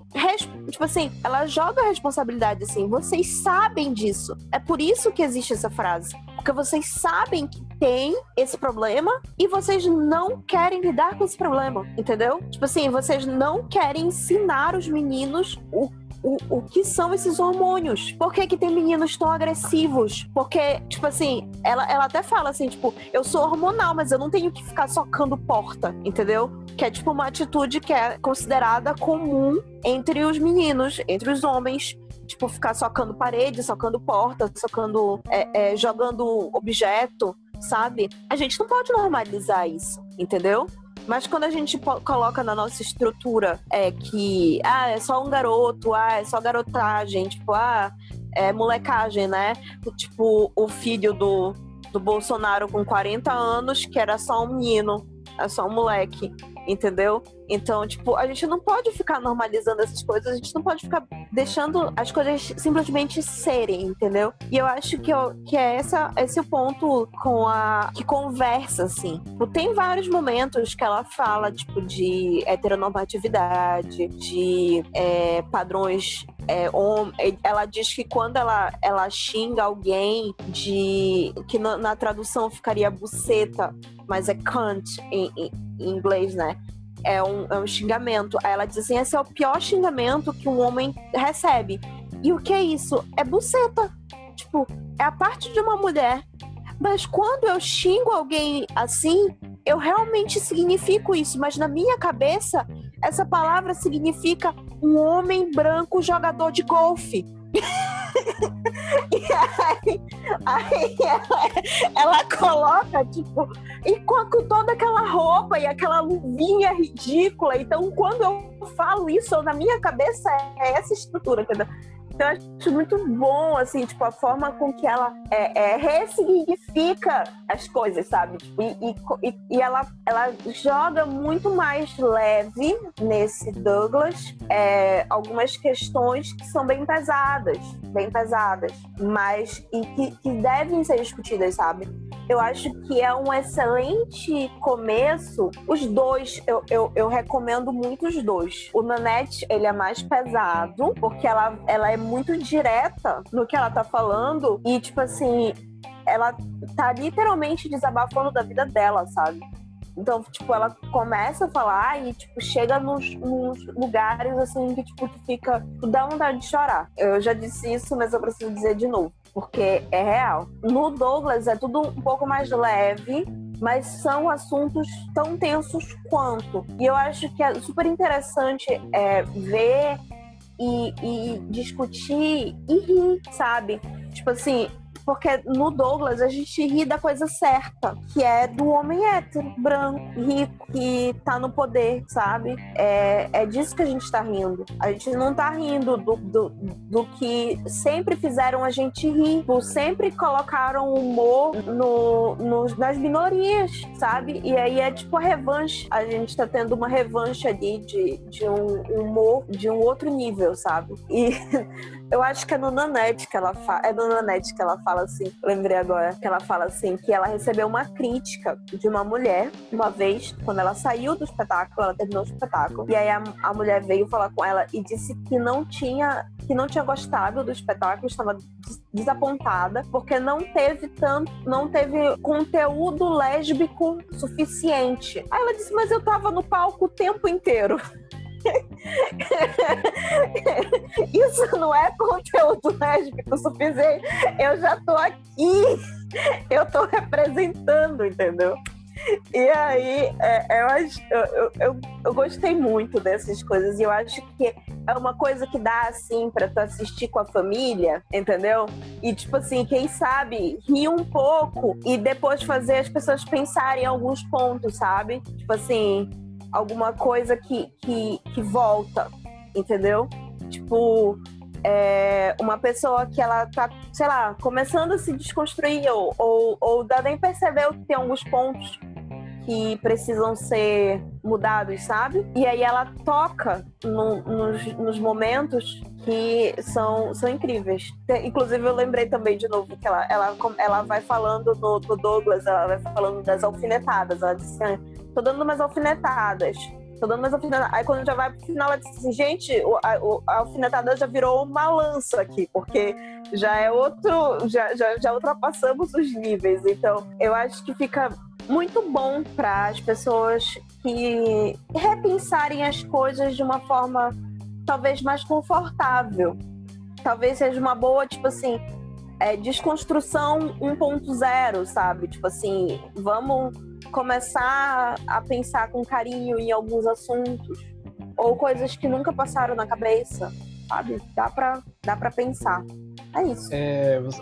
S1: tipo assim, ela joga a responsabilidade assim, vocês sabem disso. É por isso que existe essa frase. Porque vocês sabem que tem esse problema e vocês não querem lidar com esse problema, entendeu? Tipo assim, vocês não querem ensinar os meninos o o, o que são esses hormônios. Por que, que tem meninos tão agressivos? Porque, tipo assim, ela, ela até fala assim, tipo, eu sou hormonal, mas eu não tenho que ficar socando porta, entendeu? Que é tipo uma atitude que é considerada comum entre os meninos, entre os homens, tipo, ficar socando parede, socando porta, socando, é, é, jogando objeto, sabe? A gente não pode normalizar isso, entendeu? Mas quando a gente coloca na nossa estrutura é que ah, é só um garoto, ah, é só garotagem, tipo, ah, é molecagem, né? Tipo, o filho do, do Bolsonaro com 40 anos, que era só um menino, é só um moleque entendeu? Então, tipo, a gente não pode ficar normalizando essas coisas, a gente não pode ficar deixando as coisas simplesmente serem, entendeu? E eu acho que, eu, que é essa, esse o ponto com a. que conversa, assim. Tipo, tem vários momentos que ela fala, tipo, de heteronormatividade, de é, padrões é, ela diz que quando ela, ela xinga alguém de que na, na tradução ficaria buceta, mas é cunt em, em, em inglês, né? É um, é um xingamento. Aí ela diz assim: esse é o pior xingamento que um homem recebe. E o que é isso? É buceta. Tipo, é a parte de uma mulher. Mas quando eu xingo alguém assim, eu realmente significo isso. Mas na minha cabeça, essa palavra significa um homem branco jogador de golfe. e aí, aí ela, ela, coloca, tipo, e com, com, toda aquela roupa e aquela luvinha ridícula. Então, quando eu falo isso, na minha cabeça é essa estrutura, entendeu? Então, acho muito bom, assim, tipo, a forma com que ela é, é ressignifica as coisas, sabe? Tipo, e, e, e, ela, ela joga muito mais leve nesse Douglas é, algumas questões que são bem pesadas, bem pesadas, mas e que, que devem ser discutidas, sabe? Eu acho que é um excelente começo. Os dois, eu, eu, eu recomendo muito os dois. O Nanette, ele é mais pesado, porque ela, ela é muito direta no que ela tá falando. E, tipo assim, ela tá literalmente desabafando da vida dela, sabe? Então, tipo, ela começa a falar e, tipo, chega nos, nos, lugares, assim, que, tipo, fica... Dá vontade de chorar. Eu já disse isso, mas eu preciso dizer de novo. Porque é real. No Douglas é tudo um pouco mais leve, mas são assuntos tão tensos quanto. E eu acho que é super interessante é, ver e, e discutir e rir, sabe? Tipo assim, porque no Douglas a gente ri da coisa certa, que é do homem hétero, branco, rico, que tá no poder, sabe? É, é disso que a gente tá rindo. A gente não tá rindo do, do, do que sempre fizeram a gente rir, sempre colocaram humor no, no, nas minorias, sabe? E aí é tipo a revanche. A gente tá tendo uma revanche ali de, de um humor de um outro nível, sabe? E Eu acho que é no Nanette que ela fala. É no Nanette que ela fala assim. Lembrei agora que ela fala assim: que ela recebeu uma crítica de uma mulher uma vez, quando ela saiu do espetáculo, ela terminou o espetáculo. E aí a, a mulher veio falar com ela e disse que não tinha que não tinha gostado do espetáculo, estava desapontada porque não teve tanto, não teve conteúdo lésbico suficiente. Aí ela disse: "Mas eu tava no palco o tempo inteiro". Isso não é conteúdo lésbico suficiente. Eu já tô aqui, eu tô representando, entendeu? E aí, é, eu, acho, eu, eu, eu, gostei muito dessas coisas. E eu acho que é uma coisa que dá, assim, pra tu assistir com a família, entendeu? E, tipo assim, quem sabe, rir um pouco e depois fazer as pessoas pensarem em alguns pontos, sabe? Tipo assim, alguma coisa que, que, que volta, entendeu? Tipo, é, uma pessoa que ela tá, sei lá, começando a se desconstruir ou, ou, ou dá nem percebeu que tem alguns pontos que precisam ser mudados, sabe? E aí ela toca no, nos, nos momentos que são, são incríveis. Inclusive, eu lembrei também de novo que ela, ela, ela vai falando no, no Douglas, ela vai falando das alfinetadas. Ela disse tô dando umas alfinetadas. Tô dando umas alfinetadas. Aí quando já vai pro final, ela diz assim, gente, a, a alfinetada já virou uma lança aqui, porque já é outro, já, já, já ultrapassamos os níveis. Então, eu acho que fica muito bom para as pessoas que repensarem as coisas de uma forma talvez mais confortável. Talvez seja uma boa, tipo assim, é, desconstrução 1.0, sabe? Tipo assim, vamos começar a pensar com carinho em alguns assuntos ou coisas que nunca passaram na cabeça, sabe? Dá pra, dá pra pensar. É isso.
S2: É, você,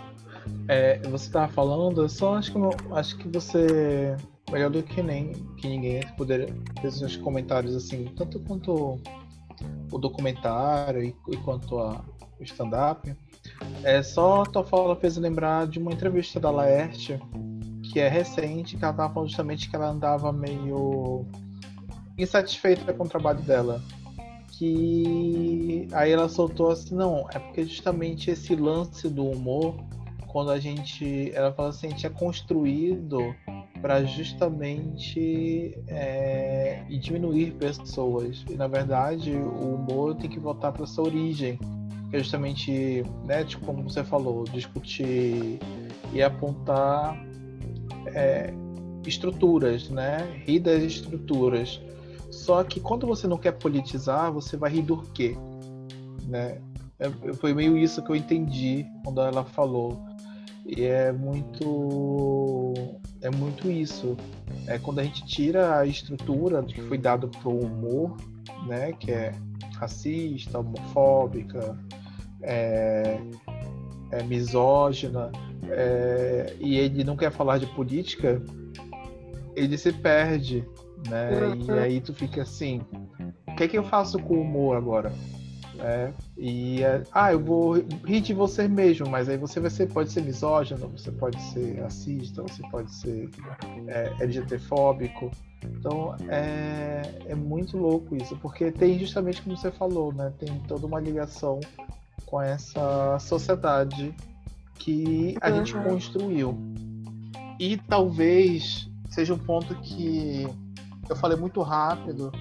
S2: é, você tava falando, eu só acho que, acho que você, melhor do que nem que ninguém, poderia fazer uns comentários assim, tanto quanto o documentário e, e quanto a, o stand-up. É só a tua fala fez lembrar de uma entrevista da Laerte que é recente, que ela tava falando justamente que ela andava meio insatisfeita com o trabalho dela. Que aí ela soltou assim, não, é porque justamente esse lance do humor, quando a gente. Ela fala assim, a gente é construído para justamente é, diminuir pessoas. E na verdade o humor tem que voltar para sua origem. Que é justamente, né, tipo, como você falou, discutir e apontar é, estruturas, né? Rir das estruturas. Só que quando você não quer politizar, você vai rir do quê? Né? É, foi meio isso que eu entendi quando ela falou. E é muito é muito isso. É quando a gente tira a estrutura que foi dado para o humor, né, que é racista, homofóbica, é, é misógina, é, e ele não quer falar de política, ele se perde, né? Uhum. E aí tu fica assim, o que é que eu faço com o humor agora? É, e é, ah, eu vou rir de você mesmo, mas aí você vai ser, pode ser misógino, você pode ser racista, você pode ser é, LGBTfóbico. Então é, é muito louco isso, porque tem justamente como você falou, né? Tem toda uma ligação com essa sociedade que a uhum. gente construiu. E talvez seja um ponto que eu falei muito rápido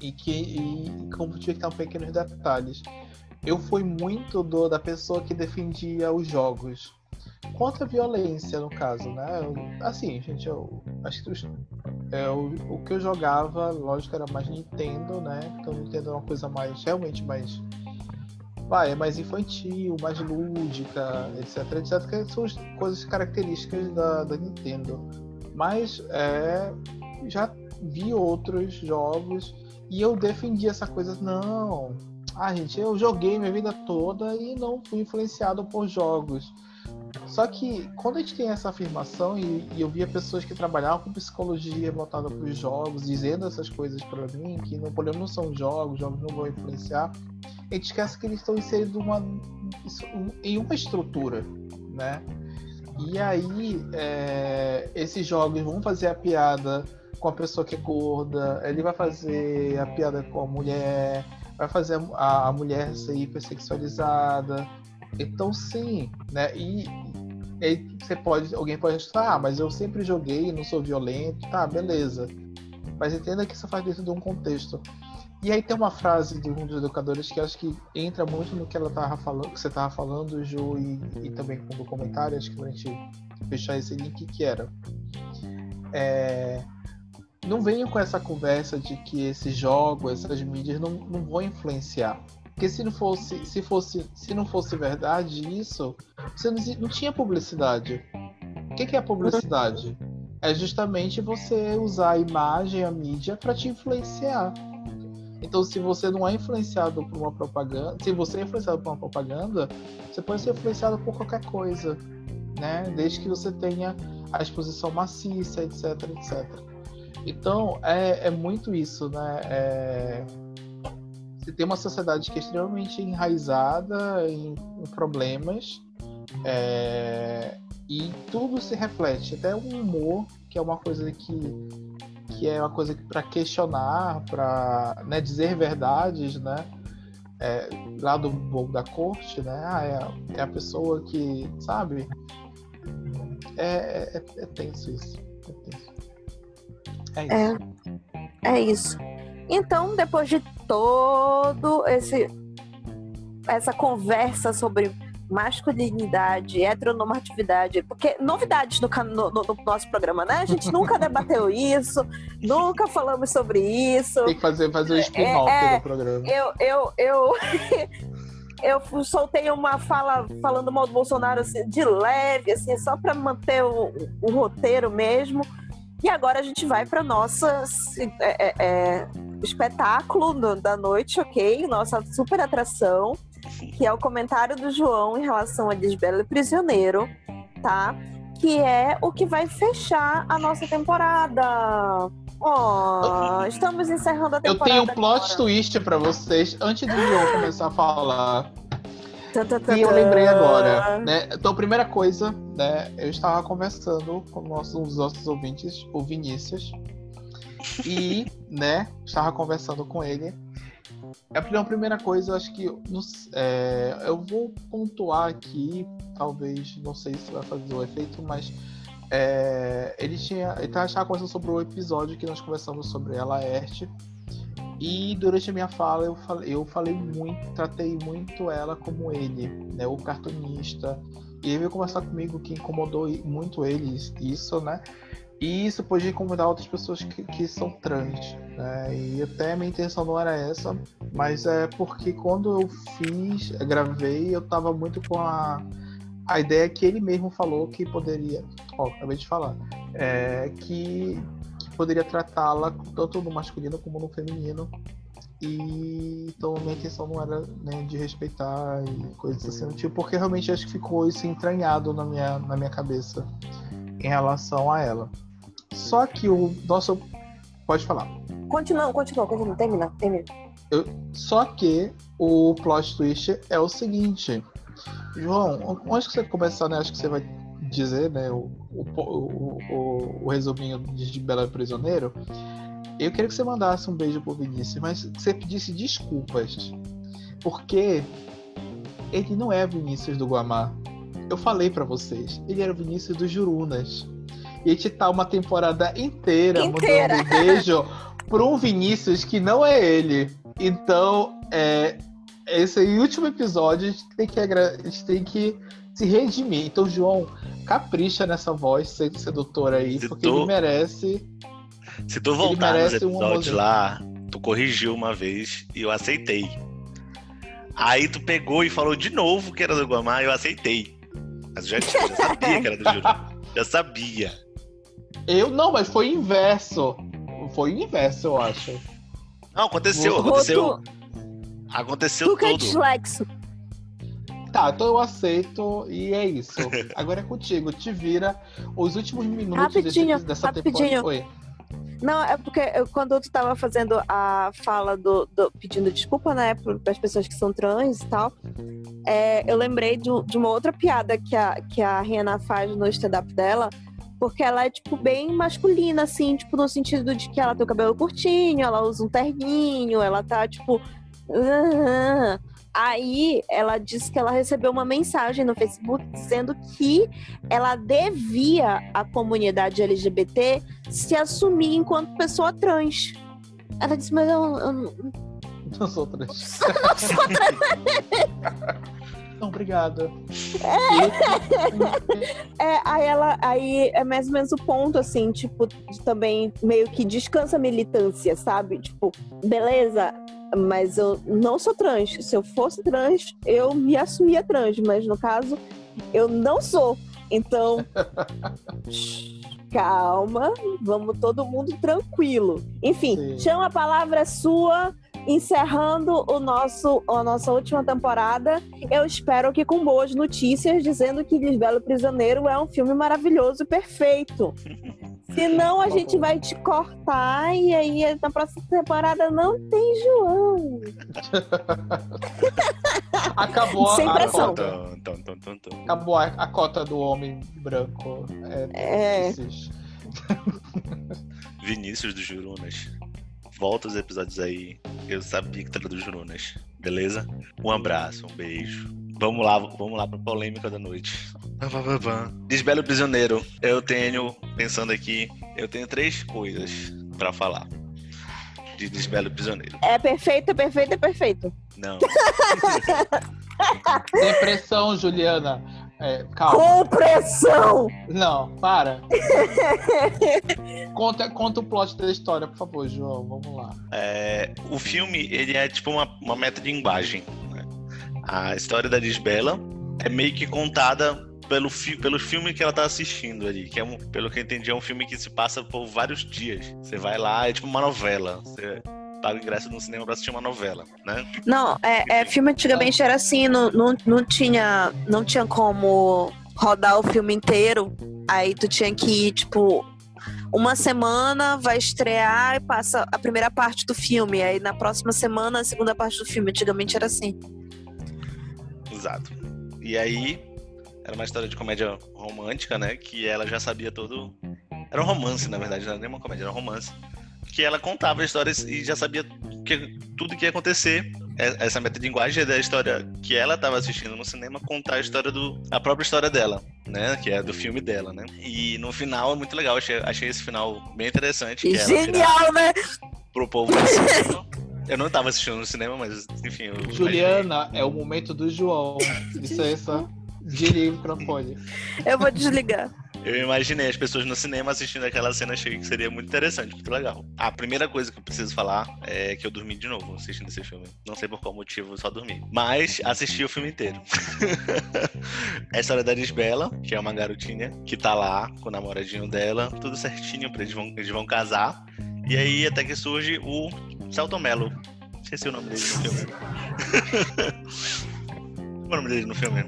S2: e que, e, como tive que dar pequenos detalhes. Eu fui muito do, da pessoa que defendia os jogos contra a violência, no caso, né? Eu, assim, gente, eu acho que é, o, o que eu jogava, lógico, era mais Nintendo, né? Então Nintendo é uma coisa mais, realmente mais vai, é mais infantil, mais lúdica, etc, etc, que são as coisas características da, da Nintendo. Mas é, já vi outros jogos e eu defendi essa coisa, não. Ah, gente, eu joguei minha vida toda e não fui influenciado por jogos. Só que quando a gente tem essa afirmação e, e eu via pessoas que trabalhavam com psicologia voltada para os jogos, dizendo essas coisas para mim, que o problema não são jogos, jogos não vão influenciar, a gente esquece que eles estão inseridos uma, em uma estrutura, né? E aí, é, esses jogos vão fazer a piada com a pessoa que é gorda, ele vai fazer a piada com a mulher, vai fazer a, a mulher ser hipersexualizada. Então, sim, né? E, e você pode, alguém pode estar, ah, mas eu sempre joguei, não sou violento, tá, beleza. Mas entenda que isso faz dentro de um contexto. E aí tem uma frase de um dos educadores que acho que entra muito no que ela tava falando, que você estava falando, Ju, e, e também com o comentário, acho que pra gente fechar esse link, que era. É, não venham com essa conversa de que esses jogos, essas mídias não, não vão influenciar. Porque se não fosse, se fosse, se não fosse verdade isso, você não, não tinha publicidade. O que, que é publicidade? É justamente você usar a imagem, a mídia, para te influenciar. Então, se você não é influenciado por uma propaganda, se você é influenciado por uma propaganda, você pode ser influenciado por qualquer coisa, né? Desde que você tenha a exposição maciça, etc, etc. Então, é, é muito isso, né? É... Você tem uma sociedade que é extremamente enraizada em, em problemas é... e tudo se reflete, até o humor, que é uma coisa que que é uma coisa para questionar, para né, dizer verdades, né? É, lá do bom da corte, né? Ah, é, é, a pessoa que, sabe? É, é, é tenso isso. É.
S1: É isso. É, é isso. Então, depois de todo esse essa conversa sobre masculinidade, heteronormatividade, porque novidades no, no, no, nosso programa, né? A gente nunca debateu isso, nunca falamos sobre isso.
S2: Tem que fazer, fazer o spin-off é, do programa.
S1: Eu, eu, eu, eu soltei uma fala falando mal do Bolsonaro assim, de leve, assim, só para manter o, o, roteiro mesmo. E agora a gente vai para nossa é, é, é, espetáculo da noite, ok? Nossa super atração que é o comentário do João em relação a Lisbela Prisioneiro, tá? Que é o que vai fechar a nossa temporada. Oh, estamos encerrando a temporada.
S2: Eu tenho um plot agora. twist para vocês antes do João começar a falar. E eu lembrei agora, né? Então, primeira coisa, né? Eu estava conversando com nossos, um dos nossos ouvintes, o Vinícius, e, né? Estava conversando com ele é a primeira coisa, acho que é, eu vou pontuar aqui, talvez, não sei se vai fazer o efeito, mas é, ele tinha. Ele estava conversando sobre o episódio que nós conversamos sobre a Laerte. E durante a minha fala eu falei, eu falei muito, tratei muito ela como ele, né, o cartunista. E ele veio conversar comigo que incomodou muito ele isso, né? E isso pode incomodar outras pessoas que, que são trans. Né? E até minha intenção não era essa, mas é porque quando eu fiz, gravei, eu tava muito com a, a ideia que ele mesmo falou que poderia. Ó, acabei de falar. É, que poderia tratá-la tanto no masculino como no feminino. E então minha intenção não era né, de respeitar e coisas assim, tipo, porque realmente acho que ficou isso entranhado na minha, na minha cabeça em relação a ela. Só que o nosso. Pode falar.
S1: Continua, continua, continua. Termina, termina.
S2: Eu... Só que o plot twist é o seguinte. João, antes que você começar, né? Acho que você vai dizer, né? O, o, o, o, resuminho de Bela Prisioneiro. Eu queria que você mandasse um beijo pro Vinícius, mas que você pedisse desculpas. Porque ele não é Vinícius do Guamá. Eu falei para vocês, ele era o Vinícius dos Jurunas. E a gente tá uma temporada inteira, inteira. mandando um beijo para um Vinícius que não é ele. Então, é, esse é o último episódio, a gente tem que, a gente tem que se redimir. Então, João, capricha nessa voz sedutora aí, se porque tu... ele merece.
S3: Se tu voltar nos episódios um lá, tu corrigiu uma vez e eu aceitei. Aí tu pegou e falou de novo que era do Guamá, eu aceitei. Mas eu já, já sabia que era do Juruna. Já sabia.
S2: Eu não, mas foi inverso. Foi inverso, eu acho.
S3: Não, aconteceu, aconteceu.
S1: tu,
S3: Aconteceu
S1: tu que é
S3: tudo.
S1: dislexo.
S2: Tá, então eu aceito e é isso. Agora é contigo. Te vira os últimos minutos
S1: Rapidinho,
S2: desse, dessa
S1: rapidinho.
S2: temporada. Oi.
S1: Não, é porque eu- quando tu tava fazendo a fala do, do- pedindo desculpa, né, para as pessoas que são trans e tal, é, eu lembrei de, de uma outra piada que a, que a Rihanna faz no stand-up dela, porque ela é, tipo, bem masculina, assim, tipo, no sentido de que ela tem o cabelo curtinho, ela usa um terninho, ela tá, tipo. "Ah". Aí ela disse que ela recebeu uma mensagem no Facebook dizendo que ela devia à comunidade LGBT se assumir enquanto pessoa trans. Ela disse, mas eu, eu não
S2: Não sou trans.
S1: eu sou trans.
S2: Não, obrigada.
S1: É, aí ela, aí é mais ou menos o ponto, assim, tipo, de também meio que descansa a militância, sabe? Tipo, beleza, mas eu não sou trans. Se eu fosse trans, eu me assumia trans, mas no caso, eu não sou. Então, calma, vamos todo mundo tranquilo. Enfim,
S2: Sim.
S1: chama a palavra sua, encerrando o nosso, a nossa última temporada. Eu espero que com boas notícias, dizendo que Lisbelo Prisioneiro é um filme maravilhoso e perfeito. Senão a gente vai te cortar e aí na próxima temporada não tem João.
S2: Acabou a,
S1: Sem
S2: a
S1: pressão.
S2: cota. Acabou a, a cota do homem branco. É,
S1: É.
S3: Vinícius do Jurunas. Volta os episódios aí. Eu sabia que era do Jurunas. Beleza? Um abraço, um beijo. Vamos lá, vamos lá pra polêmica da noite. Desbelo Prisioneiro. Eu tenho, pensando aqui, eu tenho três coisas pra falar. De Desbelo Prisioneiro.
S1: É perfeito, é perfeito, é perfeito.
S3: Não.
S2: Depressão, Juliana. É, calma.
S1: Com pressão!
S2: Não, para. conta, conta o plot da história, por favor, João. Vamos lá.
S3: É, o filme, ele é tipo uma, uma metalinguagem. Né? A história da Lisbela é meio que contada pelo, fi, pelo filme que ela tá assistindo ali, que é um, pelo que eu entendi, é um filme que se passa por vários dias. Você vai lá, é tipo uma novela. Você paga o ingresso no cinema pra assistir uma novela, né?
S1: Não, é, é, filme antigamente era assim, não, não, não, tinha, não tinha como rodar o filme inteiro. Aí tu tinha que ir, tipo, uma semana vai estrear e passa a primeira parte do filme. Aí na próxima semana, a segunda parte do filme. Antigamente era assim.
S3: Exato. E aí, era uma história de comédia romântica, né? Que ela já sabia todo. Era um romance, na verdade, não era nem uma comédia, era um romance. Que ela contava histórias e já sabia que, tudo que ia acontecer. É- Essa metalinguagem é da história que ela estava assistindo no cinema, contar a história do. a própria história dela, né? Que é do filme dela, né? E no final é muito legal, achei, achei esse final bem interessante. Que
S1: Genial, né?
S3: pro povo do cinema. Eu não estava assistindo no cinema, mas enfim. Eu imaginei.
S2: Juliana, é o momento do João. Licença. Desliga o microfone.
S1: Eu vou desligar.
S3: Eu imaginei as pessoas no cinema assistindo aquela cena, achei que seria muito interessante, muito legal. A primeira coisa que eu preciso falar é que eu dormi de novo assistindo esse filme. Não sei por qual motivo, eu só dormi. Mas assisti o filme inteiro. é a história da Lisbela, que é uma garotinha que tá lá com o namoradinho dela, tudo certinho, pra eles vão, eles vão casar. E aí até que surge o Celton Mello. Esqueci o nome dele no filme. Qual é o nome dele no filme?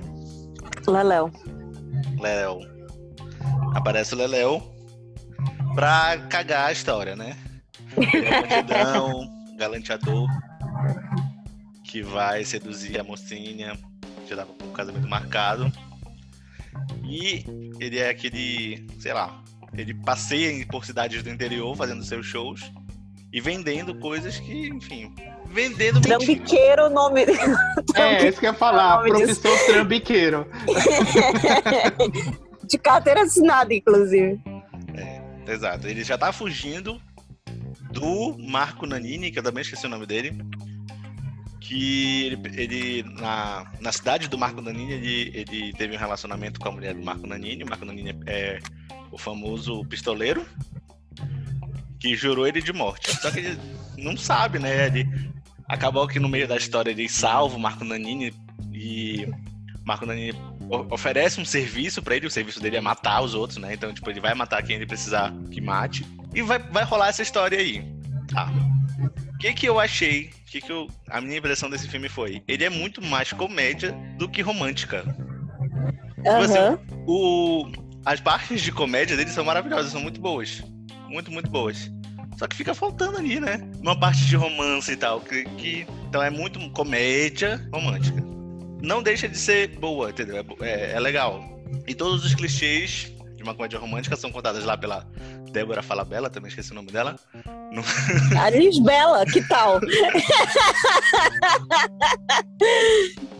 S1: Leléo.
S3: Leléu. Aparece o Leléu pra cagar a história, né? Ele é um bandidão, galanteador, que vai seduzir a mocinha, já dava com o casamento marcado. E ele é aquele, sei lá, ele passeia por cidades do interior fazendo seus shows e vendendo coisas que, enfim, vendendo mentira.
S1: Trambiqueiro, o nome
S2: É, isso que eu ia falar.
S1: nome disso.
S2: Trambiqueiro.
S1: de carteira assinada, inclusive.
S3: Exato. Ele já tá fugindo do Marco Nanini, que eu também esqueci o nome dele. Que ele, ele- na, na cidade do Marco Nanini, ele, ele teve um relacionamento com a mulher do Marco Nanini. O Marco Nanini é o famoso pistoleiro que jurou ele de morte. Só que ele não sabe, né? Ele, acabou que no meio da história ele salva o Marco Nanini e Marco Nanini oferece um serviço para ele, o serviço dele é matar os outros, né? Então, tipo, ele vai matar quem ele precisar que mate. E vai, vai rolar essa história aí. Tá. O que que eu achei? Que que eu, a minha impressão desse filme foi? Ele é muito mais comédia do que romântica.
S1: Aham.
S3: O, as partes de comédia dele são maravilhosas, são muito boas. Muito, muito boas. Só que fica faltando ali, né? Uma parte de romance e tal. Que, que- então é muito comédia romântica. Não deixa de ser boa, entendeu? É É, é legal. E todos os clichês de uma comédia romântica são contados lá pela Débora Falabella, também esqueci o nome dela.
S1: A Lisbela, que tal?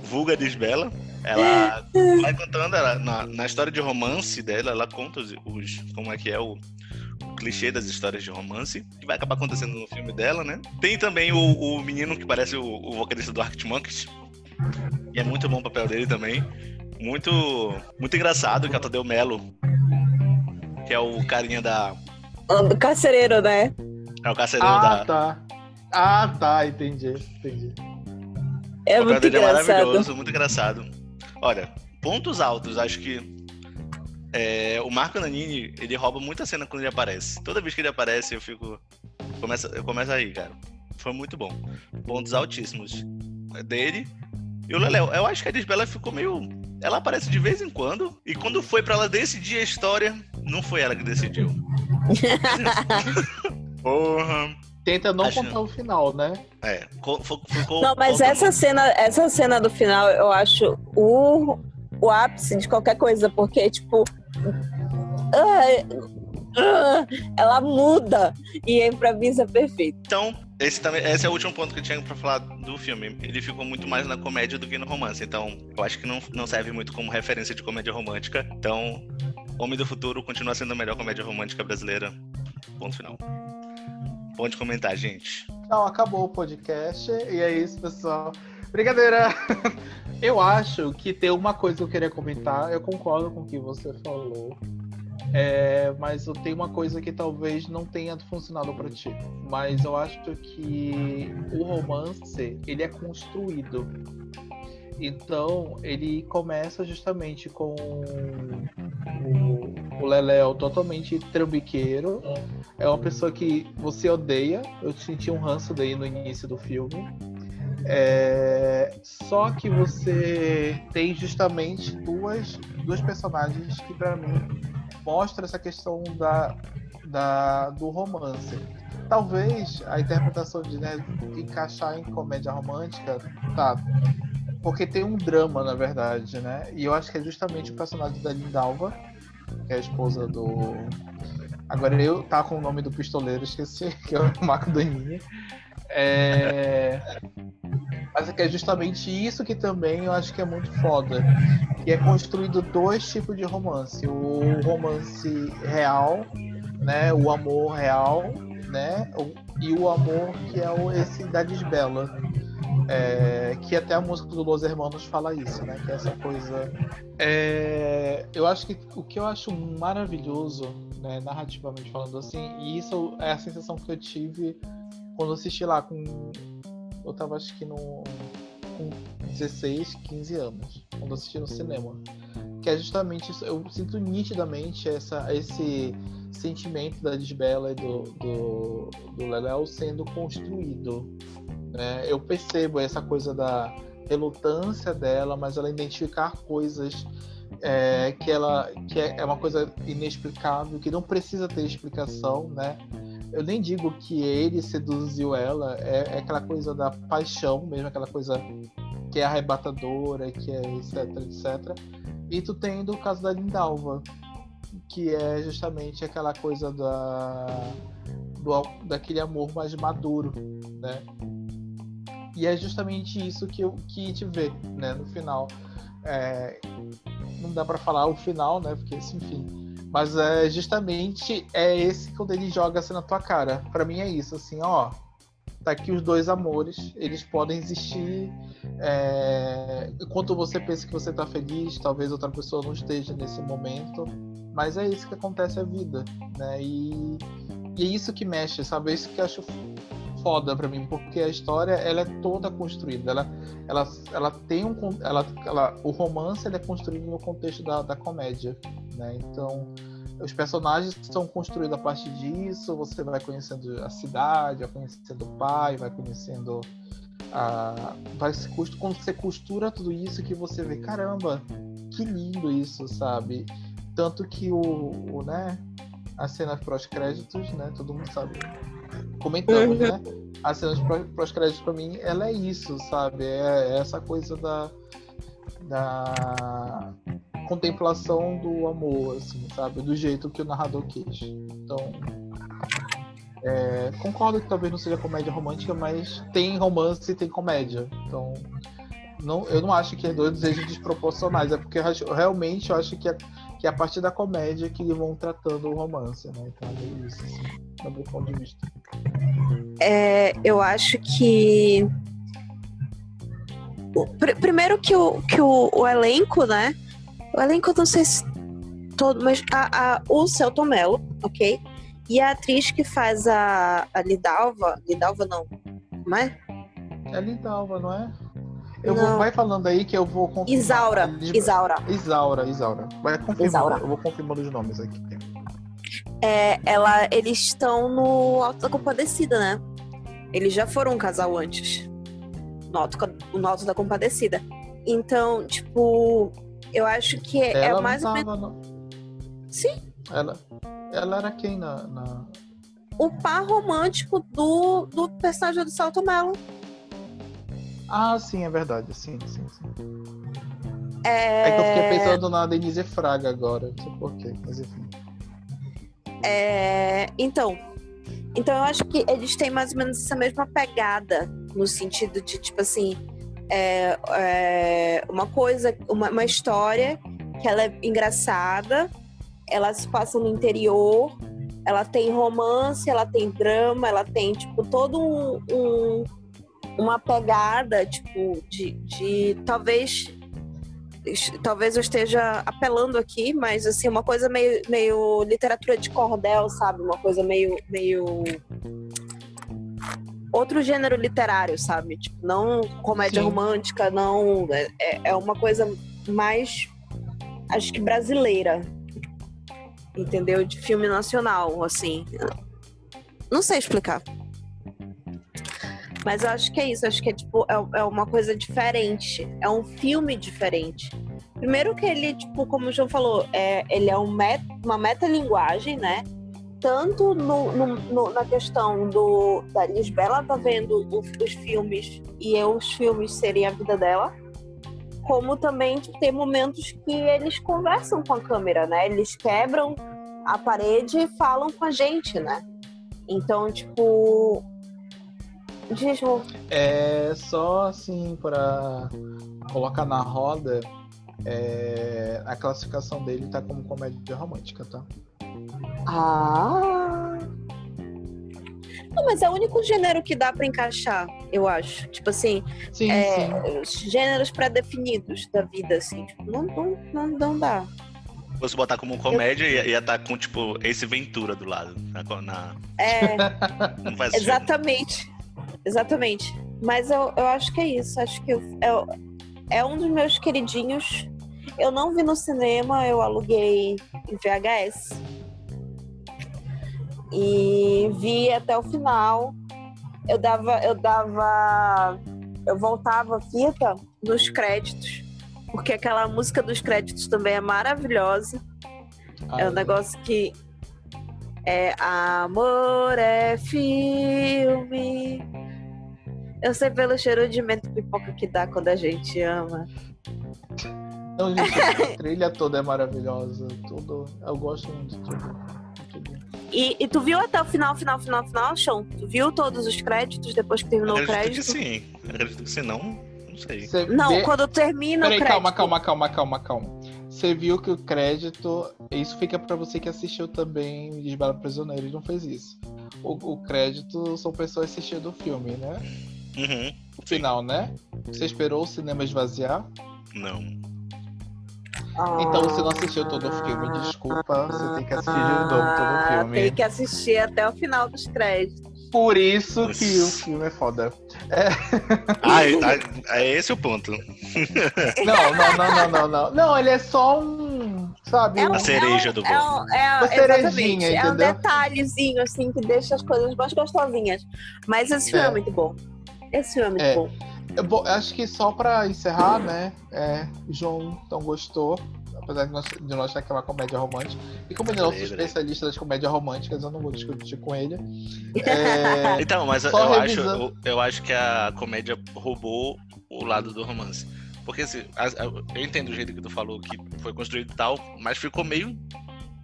S3: Vulga Lisbela. Ela vai contando ela, na, na história de romance dela, ela conta os, os- como é que é o, o clichê das histórias de romance, que vai acabar acontecendo no filme dela, né? Tem também o, o menino que parece o, o vocalista do Arctic Monkeys, e é muito bom o papel dele também. Muito, muito engraçado, que é o Tadeu Melo, que é o carinha da.
S1: Do carcereiro, né?
S3: É o carcereiro
S2: Ah,
S3: da.
S2: tá. Ah, tá, entendi, entendi.
S1: É
S3: o papel
S1: muito
S3: dele é
S1: engraçado.
S3: maravilhoso, muito engraçado. Olha, pontos altos, acho que é, o Marco Nanini, ele rouba muita cena quando ele aparece. Toda vez que ele aparece, eu fico. Começa, eu começo aí, cara. Foi muito bom. Pontos altíssimos dele. E o Leléo, eu acho que a Lisbela ficou meio. Ela aparece de vez em quando. E quando foi pra ela decidir a história, não foi ela que decidiu. Porra.
S2: Tenta não
S3: Acho-
S2: contar o final, né?
S3: É, ficou.
S1: Não, mas essa cena, essa cena do final eu acho o, o ápice de qualquer coisa, porque, tipo. ai, ah, ela muda e é perfeito.
S3: Então, esse, também, esse é o último ponto que eu tinha pra falar do filme. Ele ficou muito mais na comédia do que no romance. Então, eu acho que não, não serve muito como referência de comédia romântica. Então, Homem do Futuro continua sendo a melhor comédia romântica brasileira. Ponto final. Pode comentar, gente.
S2: Não, acabou o podcast. E é isso, pessoal. Brincadeira! Eu acho que tem uma coisa que eu queria comentar. Eu concordo com o que você falou. É, mas eu tenho uma coisa que talvez não tenha funcionado para ti. Mas eu acho que o romance ele é construído. Então ele começa justamente com o, Leléo totalmente trambiqueiro. É uma pessoa que você odeia. Eu senti um ranço daí no início do filme. É, Só que você tem justamente duas, duas personagens que para mim mostra essa questão da, da, do romance. Talvez a interpretação de né, encaixar em comédia romântica, tá? Porque tem um drama, na verdade, né? E eu acho que é justamente o personagem da Lindalva, que é a esposa do. Agora eu tá com o nome do pistoleiro, esqueci, que é o Marco Dominha. É... Mas é que é justamente isso que também eu acho que é muito foda. Que é construído dois tipos de romance. O romance real, né? O amor real, né? E o amor que é esse da Lisbela. É, que até a música do Los Hermanos fala isso, né? Que é essa coisa. É, eu acho que o que eu acho maravilhoso, né, narrativamente falando assim, e isso é a sensação que eu tive quando assisti lá com. Eu tava acho que no, com 16, 15 anos, quando assisti no cinema. Que é justamente isso, eu sinto nitidamente essa, esse sentimento da Lisbela e do, do, do Leléo sendo construído. Né? Eu percebo essa coisa da relutância dela, mas ela identificar coisas é, que ela que é é uma coisa inexplicável, que não precisa ter explicação, né? Eu nem digo que ele seduziu ela, é, é aquela coisa da paixão mesmo, aquela coisa que é arrebatadora, que é etc, etc. E tu tem do caso da Lindalva, que é justamente aquela coisa da do, daquele amor mais maduro, né? E é justamente isso que eu que te vê, né, no final. É, não dá pra falar o final, né? Porque assim, enfim. Mas é justamente é esse quando ele joga assim na tua cara. Pra mim é isso, assim, ó. Tá aqui os dois amores, eles podem existir. É, enquanto você pensa que você tá feliz, talvez outra pessoa não esteja nesse momento. Mas é isso que acontece a vida, né? E, e é isso que mexe, sabe? É isso que eu acho foda para mim, porque a história ela é toda construída. Ela, ela, ela tem um. Ela, ela, o romance ele é construído no contexto da, da comédia. Né? Então, os personagens são construídos a partir disso. Você vai conhecendo a cidade, vai conhecendo o pai, vai conhecendo. A, vai se, quando você costura tudo isso que você vê, caramba, que lindo isso, sabe? Tanto que o, o né, a cena pós-créditos, né? Todo mundo sabe comentamos, uhum. né? A cena pós-créditos pra mim, ela é isso, sabe? É, é essa coisa da, da contemplação do amor, assim, sabe? Do jeito que o narrador quis. Então, é, concordo que talvez não seja comédia romântica, mas tem romance e tem comédia. Então, não, eu não acho que os dois sejam desproporcionais. É porque eu, realmente eu acho que é, que é a partir da comédia que vão tratando o romance, né? Então é isso, assim, do meu ponto de vista.
S1: É, eu acho que. Primeiro que o, que o, o elenco, né? O elenco, não sei se todo, mas a, a, o Celton Mello, ok? E a atriz que faz a, a Lidalva. Lidalva não. Como é?
S2: É Lidalva, não é? Eu vou, vai falando aí que eu vou
S1: confirmar. Isaura. Isaura.
S2: Isaura, Isaura. Vai confirmando. Isaura. Eu vou confirmando os nomes aqui.
S1: É, ela, eles estão no Alto da Compadecida, né? Eles já foram um casal antes. No Alto, no Alto da Compadecida. Então, tipo, eu acho que é,
S2: ela
S1: mais
S2: ou menos. No...
S1: Sim.
S2: Ela, ela era quem na, na,
S1: O par romântico do, do personagem do Salto Melo.
S2: Ah, sim, é verdade. Sim, sim, sim. É... é que eu fiquei pensando na Denise Fraga agora. Não sei porquê, mas enfim.
S1: É... Então, então eu acho que eles têm mais ou menos essa mesma pegada, no sentido de, tipo assim, é, é uma coisa, uma, uma, história que ela é engraçada, ela se passa no interior, ela tem romance, ela tem drama, ela tem, tipo, todo um, um uma pegada, tipo, de, de talvez talvez eu esteja apelando aqui, mas assim, uma coisa meio, meio literatura de cordel, sabe? Uma coisa meio, meio outro gênero literário, sabe? Tipo, não comédia Sim. romântica, não. É, é, é uma coisa mais, acho que brasileira. Entendeu? De filme nacional, assim. Não sei explicar. Mas eu acho que é isso, acho que é tipo, é, é uma coisa diferente. É um filme diferente. Primeiro que ele, tipo, como o João falou, é, ele é um met, uma metalinguagem, né? Tanto no, no, no, na questão do da Lisbela tá vendo os, os filmes e eu, os filmes serem a vida dela, como também tipo, tem momentos que eles conversam com a câmera, né? Eles quebram a parede e falam com a gente, né? Então, tipo,
S2: é só assim para colocar na roda, é, a classificação dele tá como comédia romântica, tá?
S1: Ah. Não, mas é o único gênero que dá para encaixar, eu acho. Tipo assim,
S2: sim,
S1: é,
S2: sim.
S1: gêneros pré-definidos da vida, assim. Tipo, não, não, não, não dá.
S3: Se fosse botar como comédia, eu... ia estar tá com, tipo, esse Ventura do lado. Na...
S1: É. não faz exatamente. Exatamente. Mas eu, eu acho que é isso. Acho que eu, é, é um dos meus queridinhos. Eu não vi no cinema, eu aluguei em VHS. E vi até o final. Eu dava. Eu dava. Eu voltava a fita nos créditos. Porque aquela música dos créditos também é maravilhosa. Ai. É um negócio que. É amor é filme eu sei pelo cheiro de mento pipoca que dá quando a gente ama.
S2: Não, gente, a trilha toda é maravilhosa. Tudo, eu gosto muito de tudo.
S1: E, e, tu viu até o final, final, final, final, Sean? Tu viu todos os créditos depois que terminou o crédito?
S3: Que sim. Acredito que sim, não. Não sei.
S1: Cê não, vê... quando termina Peraí, o
S2: crédito. Calma, calma, calma, calma, calma. Você viu que o crédito. Isso fica para você que assistiu também Desbala Prisioneiro e não fez isso. O, o crédito são pessoas assistindo o filme, né?
S3: Uhum.
S2: O final, né? Você esperou o cinema esvaziar?
S3: Não.
S2: Então você não assistiu todo o filme, desculpa. Você tem que assistir de novo todo o
S1: ah,
S2: filme.
S1: Tem que assistir até o final dos créditos.
S2: Por isso que o filme é foda.
S3: Ah, é, é esse o ponto.
S2: Não, não, não, não, não, não. Não, ele é só um. Sabe?
S1: É um-
S3: A cereja do
S1: É,
S3: bolo.
S1: um, é,
S2: Uma cerejinha,
S1: exatamente, é um detalhezinho assim que deixa as coisas mais gostosinhas. Mas esse filme é,
S2: É.
S1: muito bom. Esse filme é muito
S2: É.
S1: bom.
S2: Eu vou- acho que só pra encerrar, né? É, João não gostou. Apesar de nós, de nós achar que é uma comédia romântica. E como ele é nosso especialista das comédias românticas, eu não vou discutir com ele. É,
S3: Então, mas eu, eu acho,
S2: revisando.
S3: eu, eu acho que a comédia roubou o lado do romance. Porque assim, eu entendo o jeito que tu falou que foi construído e tal, mas ficou meio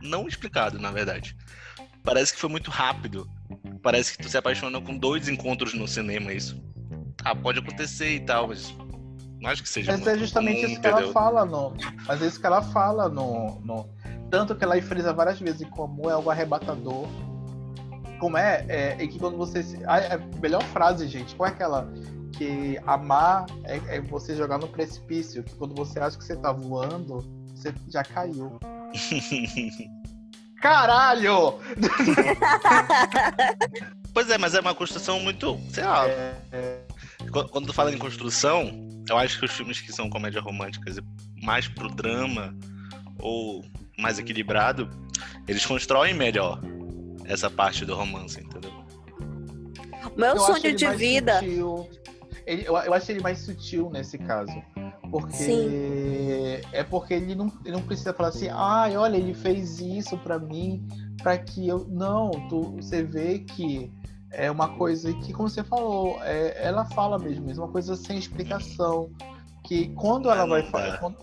S3: não explicado, na verdade. Parece que foi muito rápido. Parece que tu se apaixona com dois encontros no cinema, isso. Ah, pode acontecer e tal, mas não acho que seja
S2: Mas
S3: muito
S2: é justamente isso que ela
S3: entendeu?
S2: fala no. Mas é isso que ela fala no. no... Tanto que ela frisa várias vezes como é algo arrebatador. Como é, é, é que quando você. Se... A, a melhor frase, gente, qual é aquela? Que amar é, é você jogar no precipício. Que quando você acha que você tá voando, você já caiu. Caralho!
S3: Pois é, mas é uma construção muito, sei lá,
S2: É,
S3: Qu- Quando tu fala em construção, eu acho que os filmes que são comédias românticas e mais pro drama ou mais equilibrado, eles constroem melhor essa parte do romance, entendeu?
S1: Meu
S2: eu
S1: sonho de vida.
S2: sutil. Ele- eu, eu acho ele mais sutil nesse caso. Porque
S1: Sim.
S2: é porque ele não, ele não precisa falar assim, ai, olha, ele fez isso pra mim, pra que eu. Não, tu, você vê que é uma coisa que, como você falou, é, ela fala mesmo, é uma coisa sem explicação. Que quando ela vai
S3: não
S2: falar. Quando,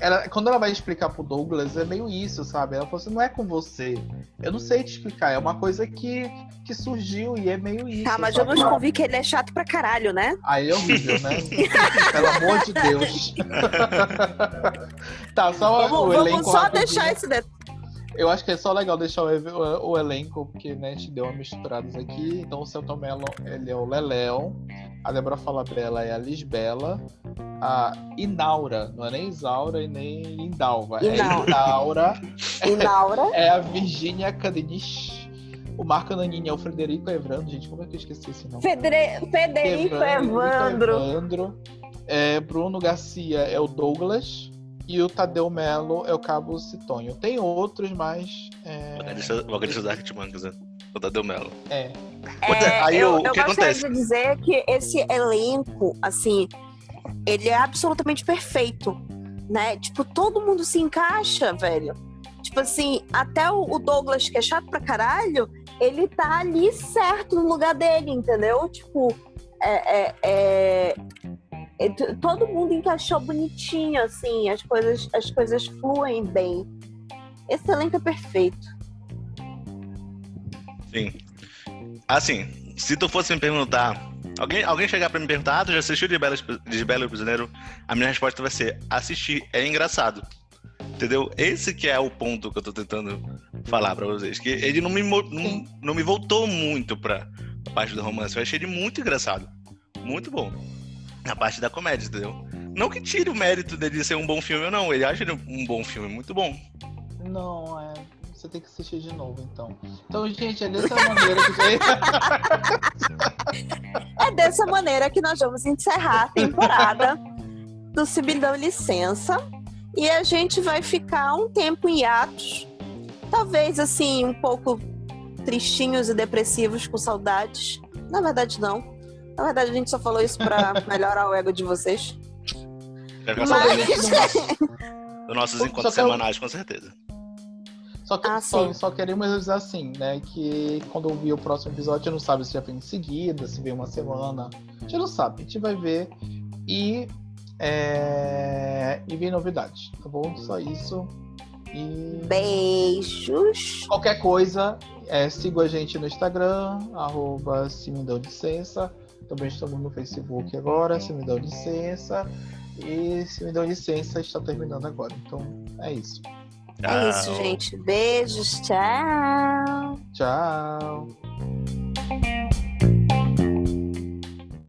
S2: ela, quando ela vai explicar pro Douglas, é meio isso, sabe? Ela falou assim, não é com você. Eu não sei te explicar, é uma coisa que, que surgiu e é meio isso.
S1: Tá, mas
S2: sabe?
S1: vamos convir que ele é chato pra caralho, né?
S2: Aí é horrível, né? Pelo amor de Deus. tá, só
S1: Vamos,
S2: o
S1: vamos
S2: elenco
S1: só
S2: rapidinho.
S1: deixar esse detalhe.
S2: Eu acho que é só legal deixar o, o- elenco, porque né, a gente deu uma misturadas aqui. Então o Celton Mello, ele é o Leléo. A Débora Falabella é a Lisbela. A Inaura, não é nem Isaura e nem Indalva. É
S1: Inaura.
S2: Inaura.
S1: Naura.
S2: É a Virgínia Cadenich. O Marco Nanini é o Frederico Evrando. Gente, como é que eu esqueci esse nome?
S1: Fedre... Federico Evandro.
S2: Evandro. É, Bruno Garcia é o Douglas. E o Tadeu Melo é o Cabo Citonho. Tem outros, mas. É,
S3: Vocalista da Arctimonkeys, né? O Tadeu Melo.
S2: é.
S1: É,
S3: Aí
S1: eu,
S3: o-
S1: eu
S3: que
S1: gostaria
S3: acontece?
S1: de dizer que esse elenco, assim, ele é absolutamente perfeito, né? Tipo, todo mundo se encaixa, velho. Tipo assim, até o, o Douglas, que é chato pra caralho, ele tá ali certo no lugar dele, entendeu? Tipo, é, é- é- é todo mundo encaixou bonitinho, assim, as coisas, as coisas fluem bem. Esse elenco é perfeito.
S3: Sim. Assim, se tu fosse me perguntar. Alguém, alguém chegar pra me perguntar, ah, tu já assistiu de Belo, de Belo e o Prisioneiro? A minha resposta vai ser: assistir, é engraçado. Entendeu? Esse que é o ponto que eu tô tentando falar pra vocês. Que ele não me, não, não me voltou muito pra parte do romance. Eu achei ele muito engraçado. Muito bom. Na parte da comédia, entendeu? Não que tire o mérito dele ser um bom filme ou não. Ele acha ele um bom filme, muito bom.
S2: Não, é. Você tem que assistir de novo, então. Então, gente, é dessa maneira que.
S1: É dessa maneira que nós vamos encerrar a temporada do Se Me Dão Licença. E a gente vai ficar um tempo em hiatos. Talvez, assim, um pouco tristinhos e depressivos com saudades. Na verdade, não. Na verdade, a gente só falou isso pra melhorar o ego de vocês.
S3: Vai ficar
S1: Mas-
S3: dos nossos encontros
S2: que eu-
S3: semanais, com certeza.
S2: Só, que,
S1: Ah,
S2: só, só queremos avisar assim, né? Que quando eu vi o próximo episódio, não sabe se já vem em seguida, se vem uma semana. A gente não sabe, a gente vai ver. E, é, e vem novidades, tá bom? Só isso. E
S1: Beijos.
S2: qualquer coisa, é, siga a gente no Instagram, arroba se me dão licença. Também estamos no Facebook agora, se me dão licença. E se me dão licença, está terminando agora. Então é isso.
S1: É isso,
S3: Tchau.
S1: gente. Beijos. Tchau.
S2: Tchau.